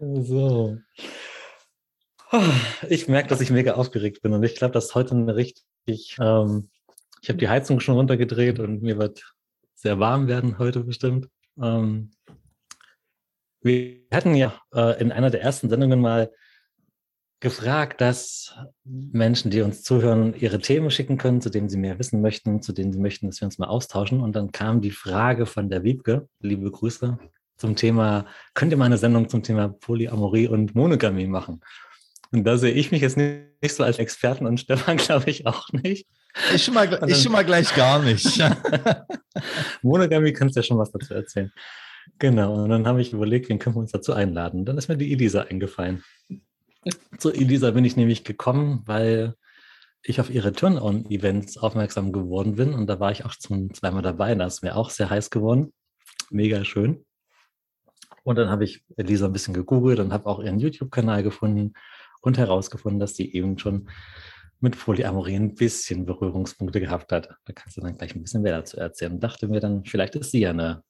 So. Ich merke, dass ich mega aufgeregt bin und ich glaube, dass heute eine richtig, ähm, ich habe die Heizung schon runtergedreht und mir wird sehr warm werden heute bestimmt. Ähm, wir hatten ja äh, in einer der ersten Sendungen mal gefragt, dass Menschen, die uns zuhören, ihre Themen schicken können, zu denen sie mehr wissen möchten, zu denen sie möchten, dass wir uns mal austauschen. Und dann kam die Frage von der Wiebke, liebe Grüße, zum Thema, könnt ihr mal eine Sendung zum Thema Polyamorie und Monogamie machen? Und da sehe ich mich jetzt nicht, nicht so als Experten und Stefan glaube ich auch nicht. Ich schon mal, dann, ich schon mal gleich gar nicht. Monogamie kannst du ja schon was dazu erzählen. Genau, und dann habe ich überlegt, wen können wir uns dazu einladen. Dann ist mir die Elisa eingefallen. Zu Elisa bin ich nämlich gekommen, weil ich auf ihre Turn-On-Events aufmerksam geworden bin und da war ich auch zum zweimal dabei. Da ist mir auch sehr heiß geworden. Mega schön. Und dann habe ich Elisa ein bisschen gegoogelt und habe auch ihren YouTube-Kanal gefunden und herausgefunden, dass sie eben schon mit Polyamorie ein bisschen Berührungspunkte gehabt hat. Da kannst du dann gleich ein bisschen mehr dazu erzählen. Und dachte mir dann, vielleicht ist sie ja eine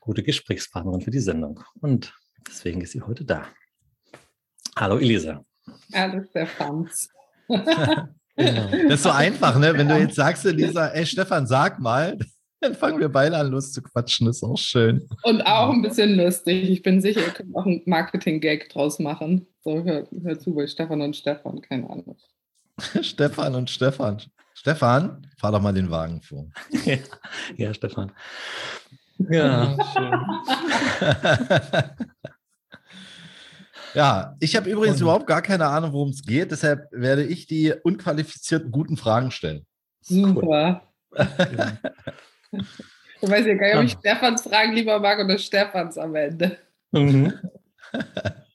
gute Gesprächspartnerin für die Sendung. Und deswegen ist sie heute da. Hallo Elisa. Hallo Stefans. genau. Das ist so einfach, ne? Wenn du jetzt sagst, Elisa, ey Stefan, sag mal, dann fangen wir beide an, los zu quatschen. Das ist auch schön. Und auch ein bisschen lustig. Ich bin sicher, ihr könnt auch einen Marketing-Gag draus machen. So, hör, hör zu bei Stefan und Stefan, keine Ahnung. Stefan und Stefan. Stefan, fahr doch mal den Wagen vor. ja, ja Stefan. Ja, schön. Ja, ich habe übrigens Und, überhaupt gar keine Ahnung, worum es geht. Deshalb werde ich die unqualifizierten guten Fragen stellen. Super. Ich weiß ja gar nicht, ob ich Stefans Fragen lieber mag oder Stefans am Ende. Mhm.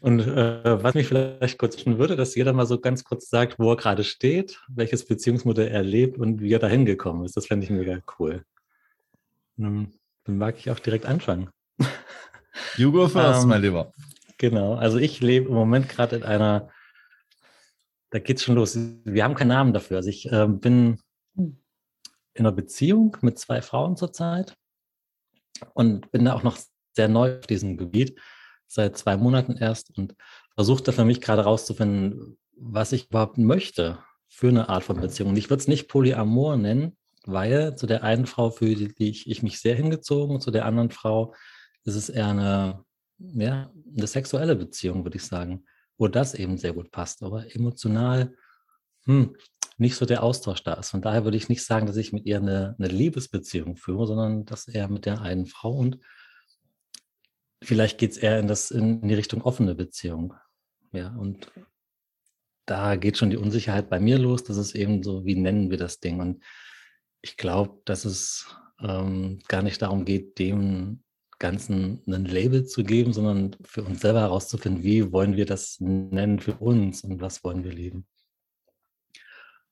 Und äh, was mich vielleicht kurz wünschen würde, dass jeder mal so ganz kurz sagt, wo er gerade steht, welches Beziehungsmodell er lebt und wie er da hingekommen ist. Das fände ich mega cool. Dann mag ich auch direkt anfangen. You go first, ähm, mein Lieber. Genau, also ich lebe im Moment gerade in einer, da geht's schon los. Wir haben keinen Namen dafür. Also ich äh, bin in einer Beziehung mit zwei Frauen zurzeit und bin da auch noch sehr neu auf diesem Gebiet, seit zwei Monaten erst und versuche da für mich gerade rauszufinden, was ich überhaupt möchte für eine Art von Beziehung. Und ich würde es nicht Polyamor nennen, weil zu der einen Frau fühle ich, ich mich sehr hingezogen, zu der anderen Frau ist es eher eine ja, eine sexuelle Beziehung, würde ich sagen, wo das eben sehr gut passt, aber emotional hm, nicht so der Austausch da ist. Von daher würde ich nicht sagen, dass ich mit ihr eine, eine Liebesbeziehung führe, sondern dass er mit der einen Frau und vielleicht geht es eher in, das, in die Richtung offene Beziehung. Ja, und da geht schon die Unsicherheit bei mir los. Das ist eben so, wie nennen wir das Ding? Und ich glaube, dass es ähm, gar nicht darum geht, dem Ganzen ein Label zu geben, sondern für uns selber herauszufinden, wie wollen wir das nennen für uns und was wollen wir leben.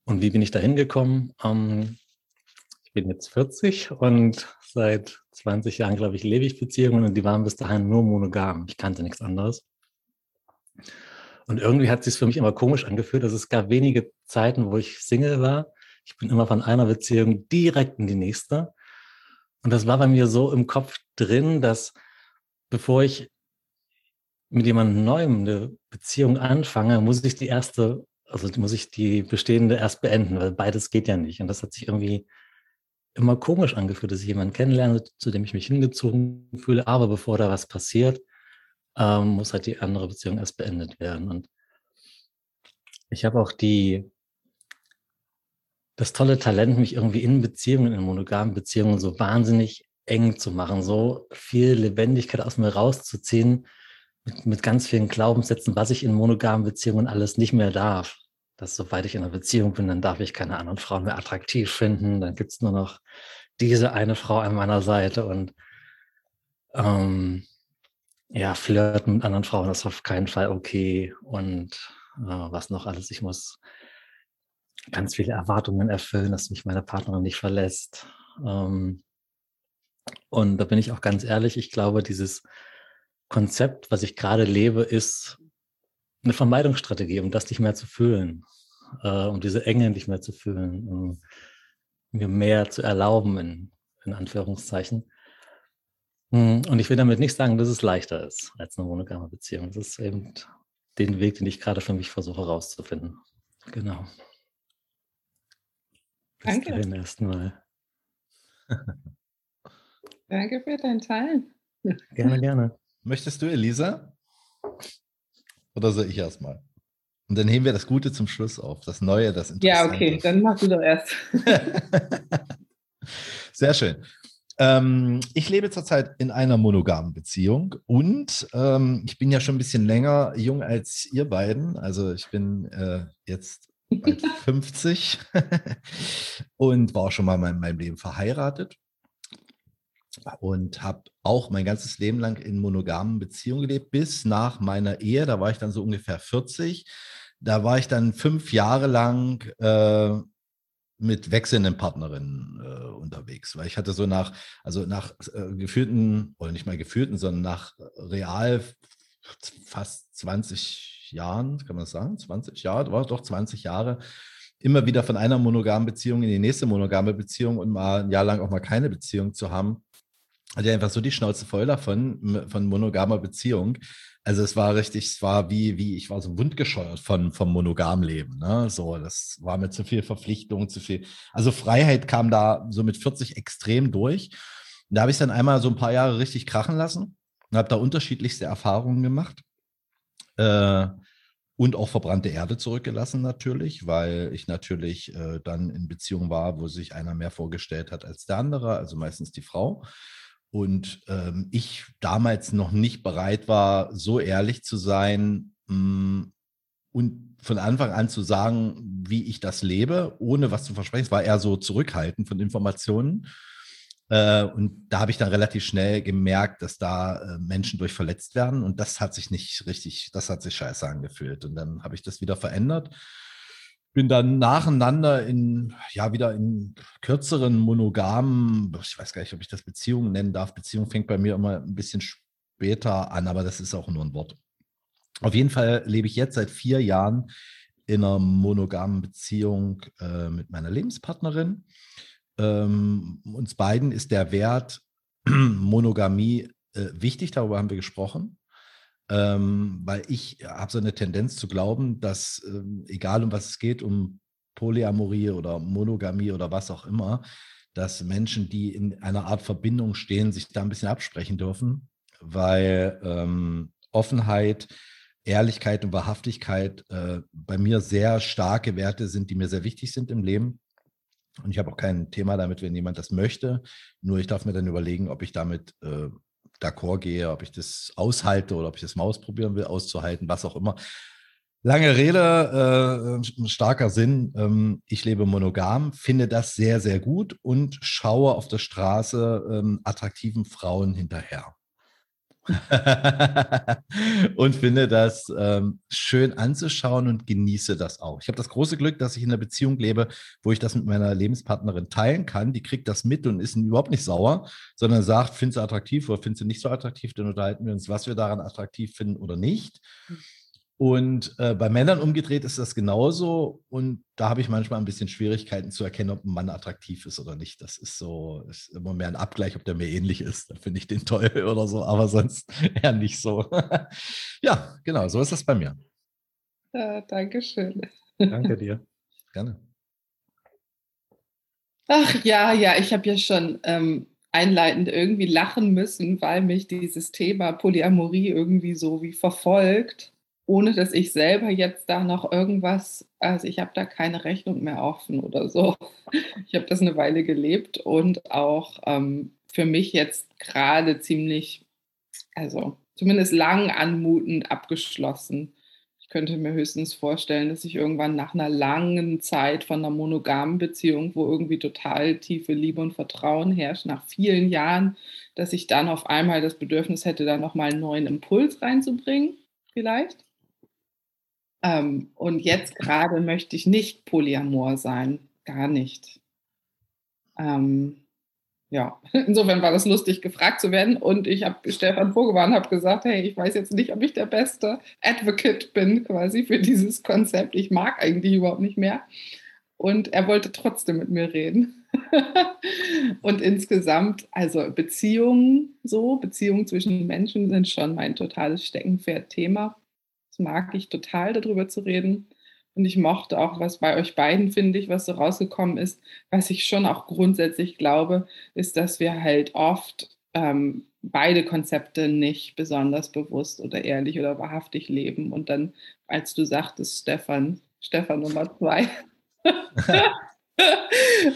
Und wie bin ich da hingekommen? Ähm, ich bin jetzt 40 und seit 20 Jahren, glaube ich, lebe ich Beziehungen und die waren bis dahin nur monogam. Ich kannte nichts anderes. Und irgendwie hat es sich für mich immer komisch angefühlt. dass es gab wenige Zeiten, wo ich Single war. Ich bin immer von einer Beziehung direkt in die nächste. Und das war bei mir so im Kopf drin, dass bevor ich mit jemandem Neuem eine Beziehung anfange, muss ich die erste, also muss ich die bestehende erst beenden, weil beides geht ja nicht. Und das hat sich irgendwie immer komisch angefühlt, dass ich jemanden kennenlerne, zu dem ich mich hingezogen fühle. Aber bevor da was passiert, ähm, muss halt die andere Beziehung erst beendet werden. Und ich habe auch die das tolle Talent, mich irgendwie in Beziehungen, in monogamen Beziehungen so wahnsinnig eng zu machen, so viel Lebendigkeit aus mir rauszuziehen, mit, mit ganz vielen Glaubenssätzen, was ich in monogamen Beziehungen alles nicht mehr darf. Dass sobald ich in einer Beziehung bin, dann darf ich keine anderen Frauen mehr attraktiv finden, dann gibt's nur noch diese eine Frau an meiner Seite und ähm, ja, flirten mit anderen Frauen ist auf keinen Fall okay und äh, was noch alles. Ich muss ganz viele Erwartungen erfüllen, dass mich meine Partnerin nicht verlässt. Ähm, und da bin ich auch ganz ehrlich, ich glaube, dieses Konzept, was ich gerade lebe, ist eine Vermeidungsstrategie, um das nicht mehr zu fühlen, äh, um diese Enge nicht mehr zu fühlen, um mir mehr zu erlauben, in, in Anführungszeichen. Hm, und ich will damit nicht sagen, dass es leichter ist als eine monogame Beziehung. Das ist eben den Weg, den ich gerade für mich versuche herauszufinden. Genau. Bis Danke. dahin erstmal. Danke für dein Teilen. Gerne, gerne. Möchtest du, Elisa? Oder soll ich erstmal? Und dann heben wir das Gute zum Schluss auf, das Neue, das Interessante. Ja, okay, dann machst du doch erst. Sehr schön. Ähm, ich lebe zurzeit in einer monogamen Beziehung und ähm, ich bin ja schon ein bisschen länger jung als ihr beiden. Also ich bin äh, jetzt bald 50 und war schon mal in meinem Leben verheiratet und habe auch mein ganzes Leben lang in monogamen Beziehungen gelebt, bis nach meiner Ehe. Da war ich dann so ungefähr 40. Da war ich dann fünf Jahre lang äh, mit wechselnden Partnerinnen äh, unterwegs, weil ich hatte so nach, also nach äh, geführten, oder nicht mal geführten, sondern nach real fast 20 Jahren, kann man das sagen? 20 Jahre, war doch 20 Jahre, immer wieder von einer monogamen Beziehung in die nächste monogame Beziehung und mal ein Jahr lang auch mal keine Beziehung zu haben, hatte einfach so die Schnauze voll davon, von monogamer Beziehung. Also es war richtig, es war wie, wie, ich war so wundgescheuert von, vom Monogamleben. Ne? So, das war mir zu viel Verpflichtung, zu viel. Also Freiheit kam da so mit 40 extrem durch. Und da habe ich dann einmal so ein paar Jahre richtig krachen lassen und habe da unterschiedlichste Erfahrungen gemacht. Äh, und auch verbrannte Erde zurückgelassen natürlich, weil ich natürlich äh, dann in Beziehung war, wo sich einer mehr vorgestellt hat als der andere, also meistens die Frau und ähm, ich damals noch nicht bereit war, so ehrlich zu sein mh, mm, und von Anfang an zu sagen, wie ich das lebe, ohne was zu versprechen. Es war eher so zurückhaltend von Informationen. Äh, und da habe ich dann relativ schnell gemerkt, dass da äh, Menschen durch verletzt werden. Und das hat sich nicht richtig, das hat sich scheiße angefühlt. Und dann habe ich das wieder verändert bin dann nacheinander in, ja, wieder in kürzeren, monogamen, ich weiß gar nicht, ob ich das Beziehungen nennen darf. Beziehung fängt bei mir immer ein bisschen später an, aber das ist auch nur ein Wort. Auf jeden Fall lebe ich jetzt seit vier Jahren in einer monogamen Beziehung äh, mit meiner Lebenspartnerin. Ähm, uns beiden ist der Wert Monogamie äh, wichtig, darüber haben wir gesprochen ähm, weil ich habe so eine Tendenz zu glauben, dass ähm, egal um was es geht, um Polyamorie oder Monogamie oder was auch immer, dass Menschen, die in einer Art Verbindung stehen, sich da ein bisschen absprechen dürfen, weil ähm, Offenheit, Ehrlichkeit und Wahrhaftigkeit äh, bei mir sehr starke Werte sind, die mir sehr wichtig sind im Leben. Und ich habe auch kein Thema damit, wenn jemand das möchte. Nur ich darf mir dann überlegen, ob ich damit äh, d'accord gehe, ob ich das aushalte oder ob ich das mal ausprobieren will, auszuhalten, was auch immer. Lange Rede, äh, starker Sinn. Ähm, ich lebe monogam, finde das sehr, sehr gut und schaue auf der Straße ähm, attraktiven Frauen hinterher. und finde das ähm, schön anzuschauen und genieße das auch. Ich habe das große Glück, dass ich in einer Beziehung lebe, wo ich das mit meiner Lebenspartnerin teilen kann. Die kriegt das mit und ist überhaupt nicht sauer, sondern sagt, findest du attraktiv oder findest du nicht so attraktiv, dann unterhalten wir uns, was wir daran attraktiv finden oder nicht. Und äh, bei Männern umgedreht ist das genauso. Und da habe ich manchmal ein bisschen Schwierigkeiten zu erkennen, ob ein Mann attraktiv ist oder nicht. Das ist so, ist immer mehr ein Abgleich, ob der mir ähnlich ist. Dann finde ich den toll oder so, aber sonst eher nicht so. ja, genau, so ist das bei mir. Ja, Dankeschön. Danke dir. Gerne. Ach ja, ja, ich habe ja schon ähm, einleitend irgendwie lachen müssen, weil mich dieses Thema Polyamorie irgendwie so wie verfolgt ohne dass ich selber jetzt da noch irgendwas, also ich habe da keine Rechnung mehr offen oder so. Ich habe das eine Weile gelebt und auch ähm, für mich jetzt gerade ziemlich, also zumindest lang anmutend abgeschlossen. Ich könnte mir höchstens vorstellen, dass ich irgendwann nach einer langen Zeit von einer monogamen Beziehung, wo irgendwie total tiefe Liebe und Vertrauen herrscht, nach vielen Jahren, dass ich dann auf einmal das Bedürfnis hätte, da nochmal einen neuen Impuls reinzubringen, vielleicht. Ähm, und jetzt gerade möchte ich nicht Polyamor sein, gar nicht. Ähm, ja, insofern war das lustig, gefragt zu werden. Und ich habe Stefan vorgewarnt, habe gesagt, hey, ich weiß jetzt nicht, ob ich der beste Advocate bin quasi für dieses Konzept. Ich mag eigentlich überhaupt nicht mehr. Und er wollte trotzdem mit mir reden. und insgesamt, also Beziehungen so, Beziehungen zwischen Menschen sind schon mein totales Steckenpferd-Thema. Das mag ich total, darüber zu reden. Und ich mochte auch, was bei euch beiden, finde ich, was so rausgekommen ist, was ich schon auch grundsätzlich glaube, ist, dass wir halt oft ähm, beide Konzepte nicht besonders bewusst oder ehrlich oder wahrhaftig leben. Und dann, als du sagtest, Stefan, Stefan Nummer zwei.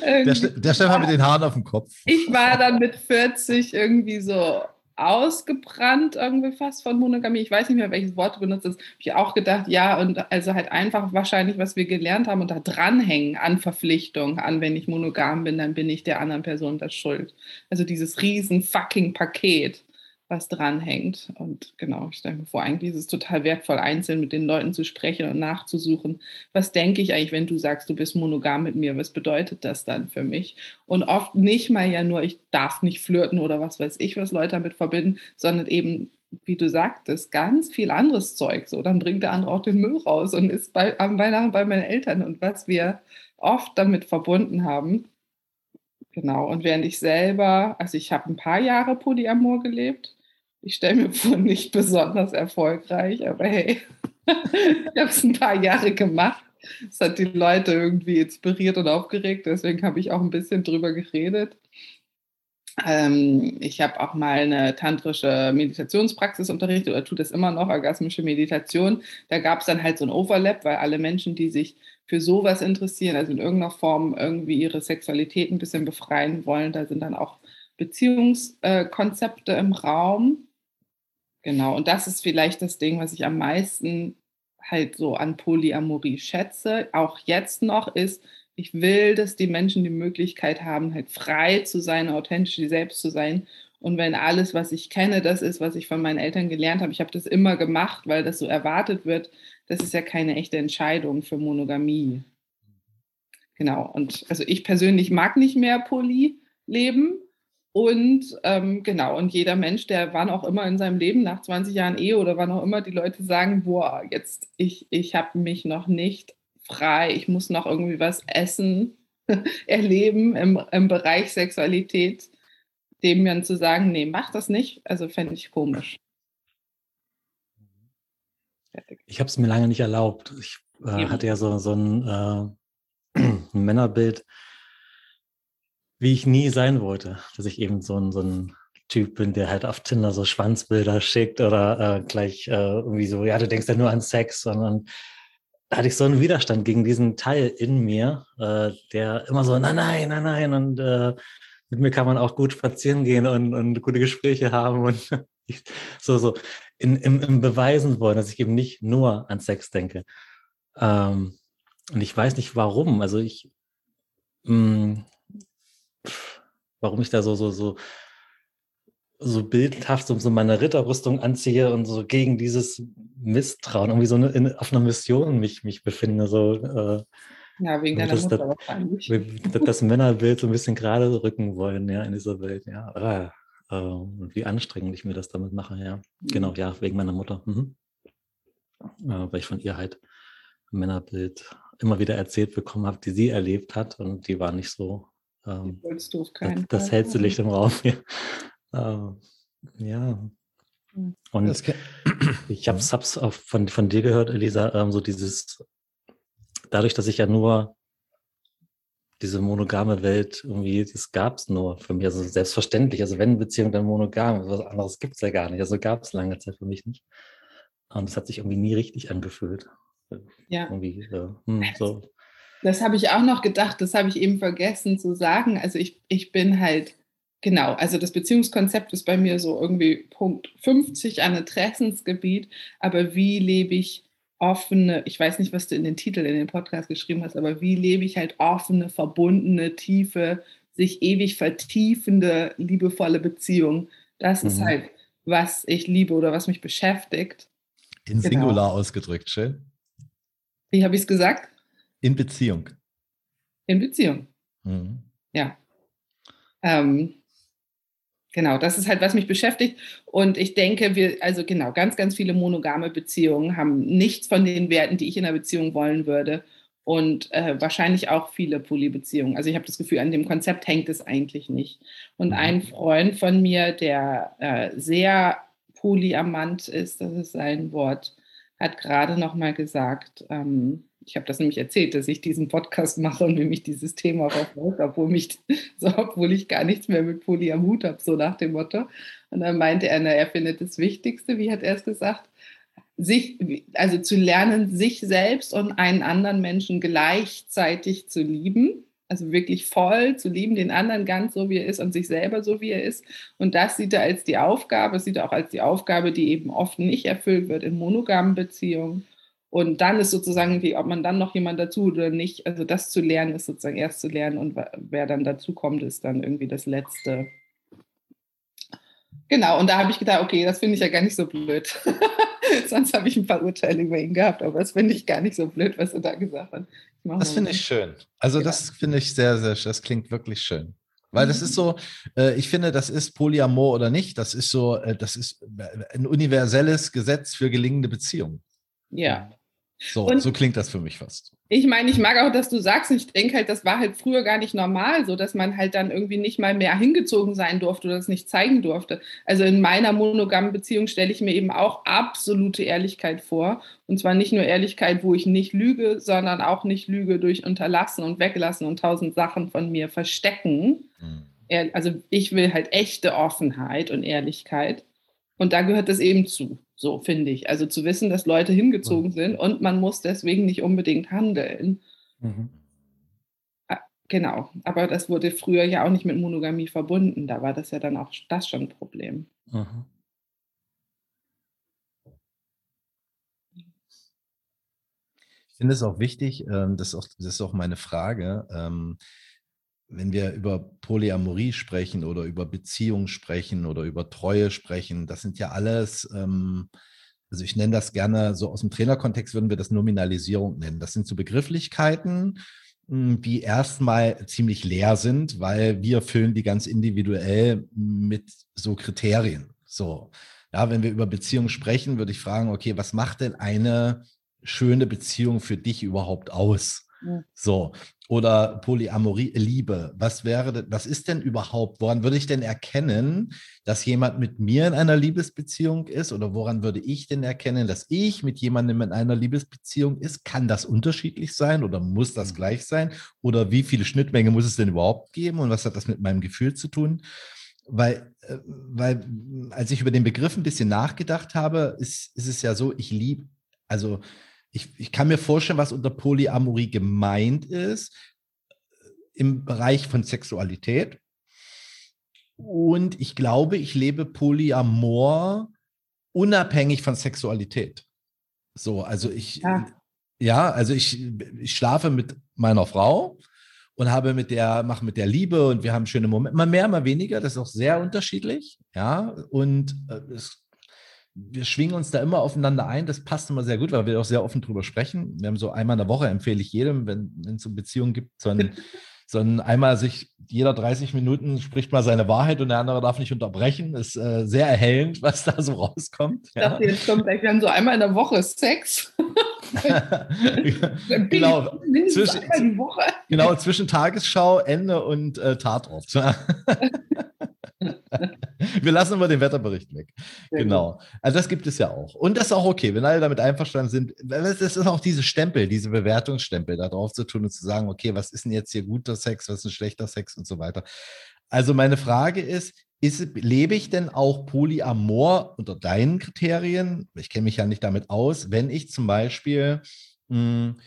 der, der Stefan mit den Haaren auf dem Kopf. Ich war dann mit 40 irgendwie so, ausgebrannt irgendwie fast von Monogamie. Ich weiß nicht mehr, welches Wort du benutzt hast. Habe ich auch gedacht, ja, und also halt einfach wahrscheinlich, was wir gelernt haben und da dranhängen an Verpflichtung, an wenn ich monogam bin, dann bin ich der anderen Person das schuld. Also dieses riesen fucking Paket was dranhängt. Und genau, ich stelle mir vor, eigentlich ist es total wertvoll, einzeln mit den Leuten zu sprechen und nachzusuchen, was denke ich eigentlich, wenn du sagst, du bist monogam mit mir, was bedeutet das dann für mich? Und oft nicht mal ja nur, ich darf nicht flirten oder was weiß ich, was Leute damit verbinden, sondern eben, wie du sagtest, ganz viel anderes Zeug. So, dann bringt der andere auch den Müll raus und ist bei, am Weihnachten bei meinen Eltern und was wir oft damit verbunden haben. Genau, und während ich selber, also ich habe ein paar Jahre Polyamor gelebt, ich stelle mir vor, nicht besonders erfolgreich, aber hey, ich habe es ein paar Jahre gemacht. Es hat die Leute irgendwie inspiriert und aufgeregt, deswegen habe ich auch ein bisschen drüber geredet. Ähm, ich habe auch mal eine tantrische Meditationspraxis unterrichtet oder tue das immer noch, orgasmische Meditation. Da gab es dann halt so ein Overlap, weil alle Menschen, die sich für sowas interessieren, also in irgendeiner Form irgendwie ihre Sexualität ein bisschen befreien wollen, da sind dann auch Beziehungskonzepte im Raum. Genau, und das ist vielleicht das Ding, was ich am meisten halt so an Polyamorie schätze, auch jetzt noch, ist, ich will, dass die Menschen die Möglichkeit haben, halt frei zu sein, authentisch selbst zu sein. Und wenn alles, was ich kenne, das ist, was ich von meinen Eltern gelernt habe, ich habe das immer gemacht, weil das so erwartet wird, das ist ja keine echte Entscheidung für Monogamie. Genau. Und also ich persönlich mag nicht mehr Poly leben, und ähm, genau, und jeder Mensch, der wann auch immer in seinem Leben, nach 20 Jahren Ehe oder wann auch immer, die Leute sagen, boah, jetzt, ich, ich habe mich noch nicht frei, ich muss noch irgendwie was essen, erleben im, im Bereich Sexualität, dem dann zu sagen, nee, mach das nicht, also fände ich komisch. Ich habe es mir lange nicht erlaubt. Ich äh, hatte ja so, so ein, äh, ein Männerbild, wie ich nie sein wollte, dass ich eben so ein, so ein Typ bin, der halt auf Tinder so Schwanzbilder schickt oder äh, gleich äh, irgendwie so, ja, du denkst ja nur an Sex, sondern da hatte ich so einen Widerstand gegen diesen Teil in mir, äh, der immer so, nein, nein, nein, nein, und äh, mit mir kann man auch gut spazieren gehen und, und gute Gespräche haben und so, so in, im, im Beweisen wollen, dass ich eben nicht nur an Sex denke. Ähm, und ich weiß nicht warum. Also ich, mh, warum ich da so, so, so, so bildhaft so, so meine Ritterrüstung anziehe und so gegen dieses Misstrauen, irgendwie so eine, in, auf einer Mission mich, mich befinde. So, äh, ja, wegen deiner das, Mutter das, wahrscheinlich. das, das Männerbild so ein bisschen gerade rücken wollen, ja, in dieser Welt, ja. Ah, äh, wie anstrengend ich mir das damit mache, ja. Mhm. Genau, ja, wegen meiner Mutter. Mhm. Äh, weil ich von ihr halt ein Männerbild immer wieder erzählt bekommen habe, die sie erlebt hat und die war nicht so ähm, das, das hellste Licht im Raum. Ja. Äh, ja. Und ich habe es auch von, von dir gehört, Elisa, ähm, so dieses, dadurch, dass ich ja nur diese monogame Welt irgendwie, das gab es nur für mich, also selbstverständlich. Also wenn Beziehung, dann monogam, was anderes gibt es ja gar nicht. Also gab es lange Zeit für mich nicht. Und es hat sich irgendwie nie richtig angefühlt. Ja. Irgendwie, äh, hm, so. Das habe ich auch noch gedacht, das habe ich eben vergessen zu sagen. Also ich, ich bin halt, genau, also das Beziehungskonzept ist bei mir so irgendwie Punkt 50 an Interessensgebiet, aber wie lebe ich offene, ich weiß nicht, was du in den Titel in den Podcast geschrieben hast, aber wie lebe ich halt offene, verbundene, tiefe, sich ewig vertiefende, liebevolle Beziehung. Das mhm. ist halt, was ich liebe oder was mich beschäftigt. In genau. Singular ausgedrückt, schön. Wie habe ich es gesagt? In Beziehung. In Beziehung. Mhm. Ja. Ähm, genau, das ist halt, was mich beschäftigt. Und ich denke, wir, also genau, ganz, ganz viele monogame Beziehungen haben nichts von den Werten, die ich in einer Beziehung wollen würde. und äh, wahrscheinlich auch viele Polybeziehungen. Also ich habe das Gefühl, an dem Konzept hängt es eigentlich nicht. Und mhm. ein Freund von mir, der äh, sehr polyamant ist, das ist sein Wort, hat gerade noch mal gesagt, ähm, ich habe das nämlich erzählt, dass ich diesen Podcast mache und mich dieses Thema verfolgt, obwohl, mich, so, obwohl ich gar nichts mehr mit Poly am Hut habe, so nach dem Motto. Und dann meinte er, na, er findet das Wichtigste, wie hat er es gesagt, sich, also zu lernen, sich selbst und einen anderen Menschen gleichzeitig zu lieben. Also wirklich voll zu lieben, den anderen ganz so, wie er ist und sich selber so, wie er ist. Und das sieht er als die Aufgabe, sieht er auch als die Aufgabe, die eben oft nicht erfüllt wird in monogamen Beziehungen. Und dann ist sozusagen die, ob man dann noch jemand dazu oder nicht, also das zu lernen, ist sozusagen erst zu lernen und wer dann dazu kommt, ist dann irgendwie das Letzte. Genau, und da habe ich gedacht, okay, das finde ich ja gar nicht so blöd. Sonst habe ich ein paar Urteile über ihn gehabt, aber das finde ich gar nicht so blöd, was er da gesagt hat. Das finde ich schön. Also ja. das finde ich sehr, sehr, das klingt wirklich schön. Weil das ist so, äh, ich finde, das ist Polyamor oder nicht, das ist so, äh, das ist ein universelles Gesetz für gelingende Beziehungen. Ja. So, und so klingt das für mich fast. Ich meine, ich mag auch, dass du sagst, ich denke halt, das war halt früher gar nicht normal, so dass man halt dann irgendwie nicht mal mehr hingezogen sein durfte oder es nicht zeigen durfte. Also in meiner monogamen Beziehung stelle ich mir eben auch absolute Ehrlichkeit vor. Und zwar nicht nur Ehrlichkeit, wo ich nicht lüge, sondern auch nicht lüge durch Unterlassen und Weglassen und tausend Sachen von mir verstecken. Mhm. Also ich will halt echte Offenheit und Ehrlichkeit. Und da gehört das eben zu. So finde ich. Also zu wissen, dass Leute hingezogen sind und man muss deswegen nicht unbedingt handeln. Mhm. Ah, genau. Aber das wurde früher ja auch nicht mit Monogamie verbunden. Da war das ja dann auch das schon ein Problem. Mhm. Ich finde es auch wichtig, ähm, das ist auch, das ist auch meine Frage, ähm, wenn wir über Polyamorie sprechen oder über Beziehungen sprechen oder über Treue sprechen, das sind ja alles, ähm, also ich nenne das gerne so aus dem Trainerkontext würden wir das Nominalisierung nennen. Das sind so Begrifflichkeiten, hm, die erstmal ziemlich leer sind, weil wir füllen die ganz individuell mit so Kriterien. So, ja, wenn wir über Beziehungen sprechen, würde ich fragen, okay, was macht denn eine schöne Beziehung für dich überhaupt aus? So, oder Polyamorie, Liebe. Was wäre, was ist denn überhaupt, woran würde ich denn erkennen, dass jemand mit mir in einer Liebesbeziehung ist? Oder woran würde ich denn erkennen, dass ich mit jemandem in einer Liebesbeziehung ist? Kann das unterschiedlich sein oder muss das mhm. gleich sein? Oder wie viele Schnittmenge muss es denn überhaupt geben? Und was hat das mit meinem Gefühl zu tun? Weil, äh, weil als ich über den Begriff ein bisschen nachgedacht habe, ist, ist es ja so, ich liebe, also ich, ich kann mir vorstellen, was unter Polyamorie gemeint ist im Bereich von Sexualität. Und ich glaube, ich lebe Polyamor unabhängig von Sexualität. So, also ich, ja, ja also ich, ich schlafe mit meiner Frau und habe mit der, mache mit der Liebe und wir haben schöne Momente, mal mehr, mal weniger, das ist auch sehr unterschiedlich, ja, und äh, es wir schwingen uns da immer aufeinander ein. Das passt immer sehr gut, weil wir auch sehr offen drüber sprechen. Wir haben so einmal in der Woche, empfehle ich jedem, wenn, es so Beziehungen gibt, so ein, so ein einmal sich, jeder 30 Minuten spricht mal seine Wahrheit und der andere darf nicht unterbrechen. Ist äh, sehr erhellend, was da so rauskommt. Ich dachte, ja. jetzt kommt gleich, wir haben so einmal in der Woche Sex. genau, zwischen, genau, zwischen Tagesschau, Ende und äh, Tatort. Wir lassen immer den Wetterbericht weg. Genau. Also das gibt es ja auch. Und das ist auch okay, wenn alle damit einverstanden sind. Das ist auch diese Stempel, diese Bewertungsstempel da drauf zu tun und zu sagen, okay, was ist denn jetzt hier guter Sex, was ist ein schlechter Sex und so weiter. Also meine Frage ist, ist, lebe ich denn auch Polyamor unter deinen Kriterien? Ich kenne mich ja nicht damit aus, wenn ich zum Beispiel mh, hm,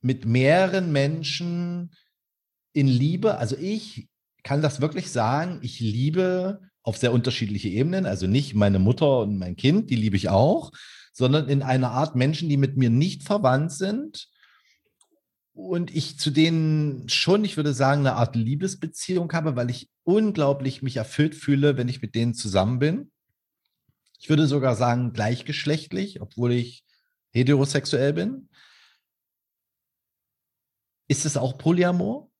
mit mehreren Menschen in Liebe, also ich kann das wirklich sagen, ich liebe auf sehr unterschiedliche Ebenen, also nicht meine Mutter und mein Kind, die liebe ich auch, sondern in einer Art Menschen, die mit mir nicht verwandt sind und ich zu denen schon, ich würde sagen, eine Art Liebesbeziehung habe, weil ich unglaublich mich erfüllt fühle, wenn ich mit denen zusammen bin. Ich würde sogar sagen, gleichgeschlechtlich, obwohl ich heterosexuell bin. Ist es auch Polyamor?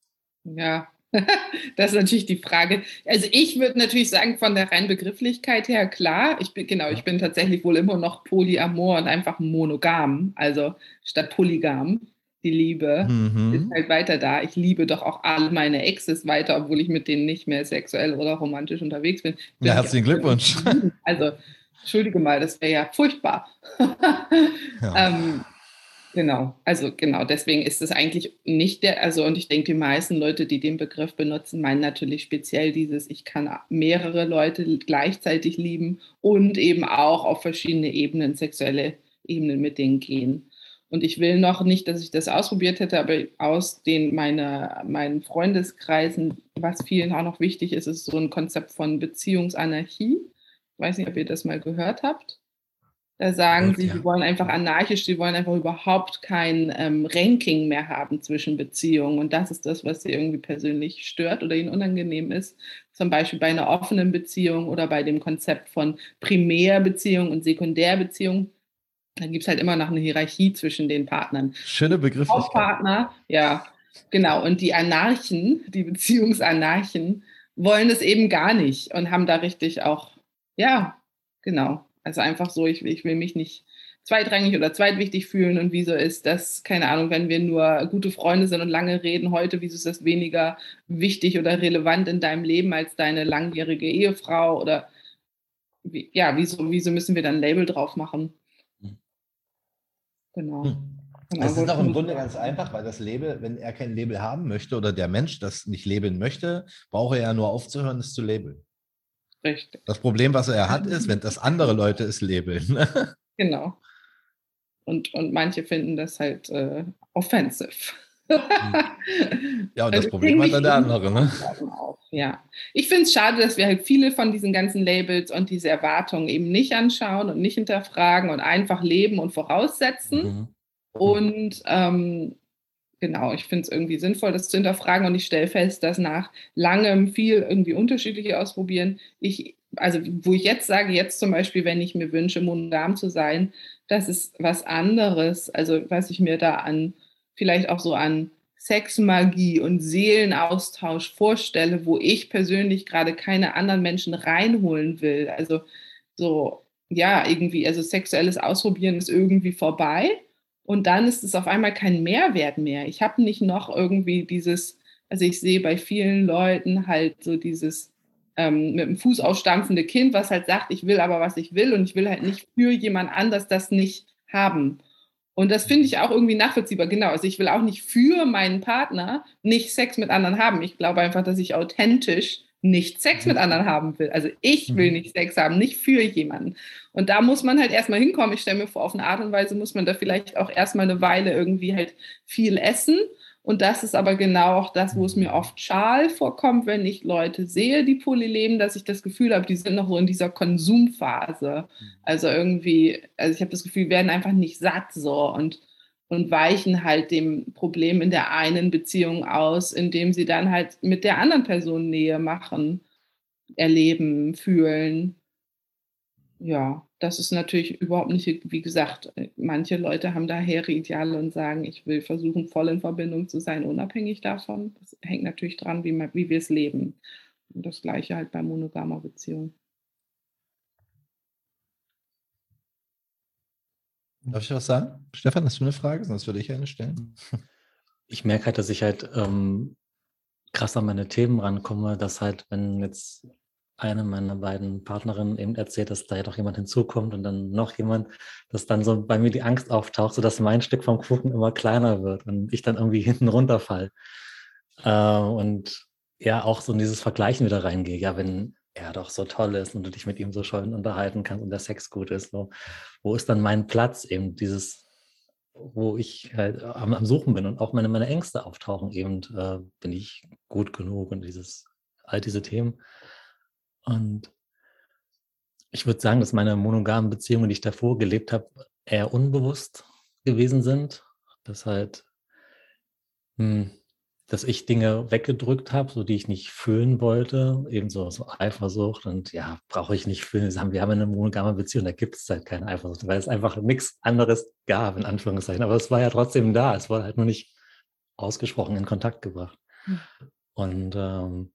Ja, das ist natürlich die Frage. Also ich würde natürlich sagen, von der reinen Begrifflichkeit her, klar, ich bin, genau, ich bin tatsächlich wohl immer noch Polyamor und einfach monogam, also statt polygam. die Liebe Mhm. ist halt weiter da. Ich liebe doch auch alle meine Exes weiter, obwohl ich mit denen nicht mehr sexuell oder romantisch unterwegs bin. Bin Ja, ich herzlichen Glückwunsch. Also, entschuldige mal, das wäre ja furchtbar. Ja. ähm, genau, also genau, deswegen ist es eigentlich nicht der, also und ich denke, die meisten Leute, die den Begriff benutzen, meinen natürlich speziell dieses, ich kann mehrere Leute gleichzeitig lieben und eben auch auf verschiedene Ebenen, sexuelle Ebenen mit denen gehen. Und ich will noch nicht, dass ich das ausprobiert hätte, aber aus den meine, meinen Freundeskreisen, was vielen auch noch wichtig ist, ist so ein Konzept von Beziehungsanarchie. Ich weiß nicht, ob ihr das mal gehört habt. Da sagen Gut, sie, ja. sie wollen einfach anarchisch, sie wollen einfach überhaupt kein ähm, Ranking mehr haben zwischen Beziehungen. Und das ist das, was sie irgendwie persönlich stört oder ihnen unangenehm ist. Zum Beispiel bei einer offenen Beziehung oder bei dem Konzept von Primärbeziehung und Sekundärbeziehung. Da gibt es halt immer noch eine Hierarchie zwischen den Partnern. Schöne Begrifflichkeit. Hauptpartner, ja, genau. Und die Anarchen, die Beziehungsanarchen, wollen es eben gar nicht und haben da richtig auch, ja, genau. Also einfach so, ich, ich will mich nicht zweitrangig oder zweitwichtig fühlen und wieso ist das, keine Ahnung, wenn wir nur gute Freunde sind und lange reden heute, wieso ist das weniger wichtig oder relevant in deinem Leben als deine langjährige Ehefrau oder wie, ja, wieso, wieso müssen wir dann ein Label drauf machen? Hm. Genau. Hm. Genau, Es ist auch im Grunde ganz einfach, weil das Label, wenn er kein Label haben möchte oder der Mensch das nicht labeln möchte, braucht er ja nur aufzuhören, es zu labeln. Richtig, Das Problem, was er hat, ist, wenn das andere Leute es labeln. genau. Und, und manche finden das halt äh, offensive. Ja, und das Also Problem hat dann der andere, ne? Ja. Ich finde es schade, dass wir halt viele von diesen ganzen Labels und diese Erwartungen eben nicht anschauen und nicht hinterfragen und einfach leben und voraussetzen. Mhm. Und ähm, genau, ich finde es irgendwie sinnvoll, das zu hinterfragen. Und ich stelle fest, dass nach langem viel irgendwie unterschiedliche ausprobieren, ich, also wo ich jetzt sage, jetzt zum Beispiel, wenn ich mir wünsche, monogam zu sein, das ist was anderes. Also was ich mir da an, vielleicht auch so an Sexmagie und Seelenaustausch vorstelle, wo ich persönlich gerade keine anderen Menschen reinholen will. Also so, ja, irgendwie, also sexuelles Ausprobieren ist irgendwie vorbei. Und dann ist es auf einmal kein Mehrwert mehr. Ich habe nicht noch irgendwie dieses, also ich sehe bei vielen Leuten halt so dieses ähm, mit dem Fuß ausstampfende Kind, was halt sagt, ich will aber, was ich will und ich will halt nicht für jemand anders das nicht haben. Und das finde ich auch irgendwie nachvollziehbar, genau. Also ich will auch nicht für meinen Partner nicht Sex mit anderen haben. Ich glaube einfach, dass ich authentisch nicht Sex mit anderen haben will. Also ich will Mhm. nicht Sex haben, nicht für jemanden. Und da muss man halt erstmal hinkommen. Ich stelle mir vor, auf eine Art und Weise muss man da vielleicht auch erstmal eine Weile irgendwie halt viel essen. Und das ist aber genau auch das, wo es mir oft schal vorkommt, wenn ich Leute sehe, die Poly leben, dass ich das Gefühl habe, die sind noch so in dieser Konsumphase. Also irgendwie, also ich habe das Gefühl, die werden einfach nicht satt so und, und weichen halt dem Problem in der einen Beziehung aus, indem sie dann halt mit der anderen Person Nähe machen, erleben, fühlen. Ja, das ist natürlich überhaupt nicht, wie gesagt, manche Leute haben da hehre Ideale und sagen, ich will versuchen, voll in Verbindung zu sein, unabhängig davon. Das hängt natürlich dran, wie, wie wir es leben. Und das gleiche halt bei monogamer Beziehung. Darf ich was sagen? Stefan, hast du eine Frage? Sonst würde ich eine stellen. Ich merke halt, dass ich halt ähm, krass an meine Themen rankomme, dass halt, wenn jetzt eine meiner beiden Partnerinnen eben erzählt, dass da ja doch jemand hinzukommt und dann noch jemand, dass dann so bei mir die Angst auftaucht, sodass mein Stück vom Kuchen immer kleiner wird und ich dann irgendwie hinten runterfall. Äh, und ja, auch so in dieses Vergleichen wieder reingehe. Ja, wenn er doch so toll ist und du dich mit ihm so schön unterhalten kannst und der Sex gut ist, so, wo ist dann mein Platz eben dieses wo ich halt am, am, Suchen bin und auch meine, meine Ängste auftauchen, eben äh, bin ich gut genug und dieses, all diese Themen. Und ich würde sagen, dass meine monogamen Beziehungen, die ich davor gelebt habe, eher unbewusst gewesen sind. Dass halt, mh, dass ich Dinge weggedrückt habe, so die ich nicht fühlen wollte, eben so, so Eifersucht und ja, brauche ich nicht fühlen. Wir haben eine monogame Beziehung, da gibt es halt keine Eifersucht, weil es einfach nichts anderes gab, in Anführungszeichen. Aber es war ja trotzdem da, es wurde halt nur nicht ausgesprochen in Kontakt gebracht. Mhm. Und ähm,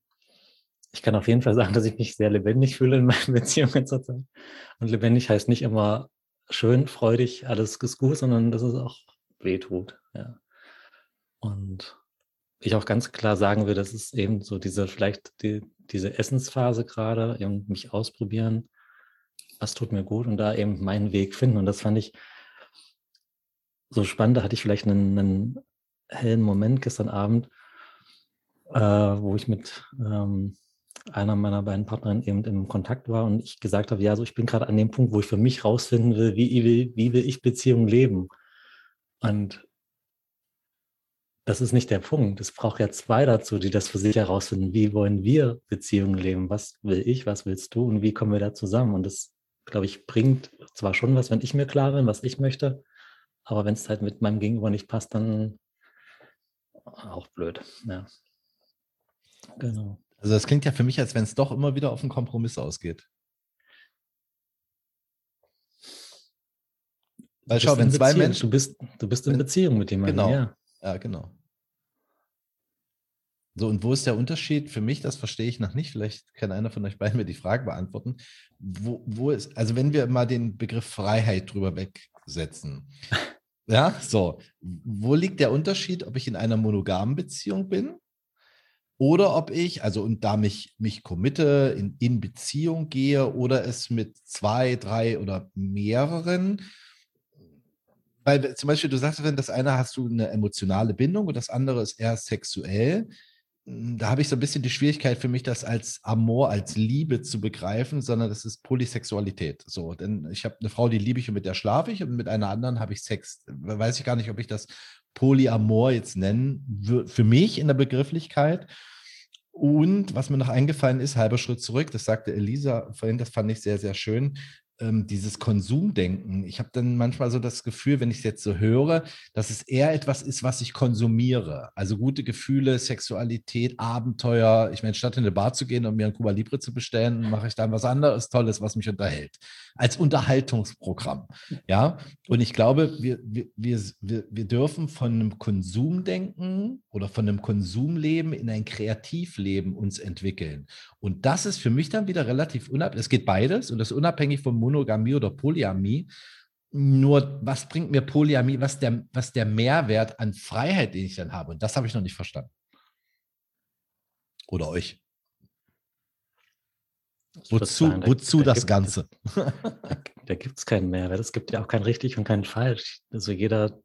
ich kann auf jeden Fall sagen, dass ich mich sehr lebendig fühle in meinen Beziehungen zurzeit. Und lebendig heißt nicht immer schön, freudig, alles ist gut, sondern dass es auch weh tut. Ja. Und ich auch ganz klar sagen will, das ist eben so diese, vielleicht die, diese Essensphase gerade, eben mich ausprobieren, was tut mir gut und da eben meinen Weg finden. Und das fand ich so spannend. Da hatte ich vielleicht einen, einen hellen Moment gestern Abend, äh, wo ich mit ähm, einer meiner beiden Partnerinnen eben im Kontakt war und ich gesagt habe, ja, so ich bin gerade an dem Punkt, wo ich für mich rausfinden will, wie, wie, wie will ich Beziehungen leben. Und das ist nicht der Punkt. Es braucht ja zwei dazu, die das für sich herausfinden. Wie wollen wir Beziehungen leben? Was will ich? Was willst du? Und wie kommen wir da zusammen? Und das, glaube ich, bringt zwar schon was, wenn ich mir klar bin, was ich möchte, aber wenn es halt mit meinem Gegenüber nicht passt, dann auch blöd. Ja. Genau. Also das klingt ja für mich, als wenn es doch immer wieder auf einen Kompromiss ausgeht. Weil schau, wenn zwei Menschen. Du bist, du bist in Beziehung mit jemandem. Genau. Ja. Ja, genau. So, und wo ist der Unterschied für mich? Das verstehe ich noch nicht. Vielleicht kann einer von euch beiden mir die Frage beantworten. Wo, wo ist, also wenn wir mal den Begriff Freiheit drüber wegsetzen. ja, so. Wo liegt der Unterschied, ob ich in einer monogamen Beziehung bin oder ob ich, also und da mich, mich committe, in, in Beziehung gehe oder es mit zwei, drei oder mehreren. Weil zum Beispiel, du sagst, wenn das eine hast du eine emotionale Bindung und das andere ist eher sexuell. Hm, da habe ich so ein bisschen die Schwierigkeit für mich, das als Amor, als Liebe zu begreifen, sondern das ist Polysexualität. So, denn ich habe eine Frau, die liebe ich und mit der schlafe ich und mit einer anderen habe ich Sex. Weiß ich gar nicht, ob ich das Polyamor jetzt nennen, für mich in der Begrifflichkeit. Und was mir noch eingefallen ist, halber Schritt zurück, das sagte Elisa vorhin, das fand ich sehr, sehr schön ähm, dieses Konsumdenken. Ich habe dann manchmal so das Gefühl, wenn ich es jetzt so höre, dass es eher etwas ist, was ich konsumiere. Also gute Gefühle, Sexualität, Abenteuer. Ich meine, statt in eine Bar zu gehen und mir ein Cuba Libre zu bestellen, mache ich dann was anderes Tolles, was mich unterhält. Als Unterhaltungsprogramm. Ja, und ich glaube, wir, wir, wir, wir dürfen von einem Konsumdenken oder von einem Konsumleben in ein Kreativleben uns entwickeln. Und das ist für mich dann wieder relativ unabhängig. Es geht beides und das ist unabhängig vom Monogamie oder Polyamie. Nur, was bringt mir Polyamie, was der, was der Mehrwert an Freiheit, den ich dann habe? Und das habe ich noch nicht verstanden. Oder euch. Wozu, sagen, da, wozu da das gibt, Ganze? Da, da gibt es keinen Mehrwert. Es gibt ja auch kein richtig und kein falsch. Also jeder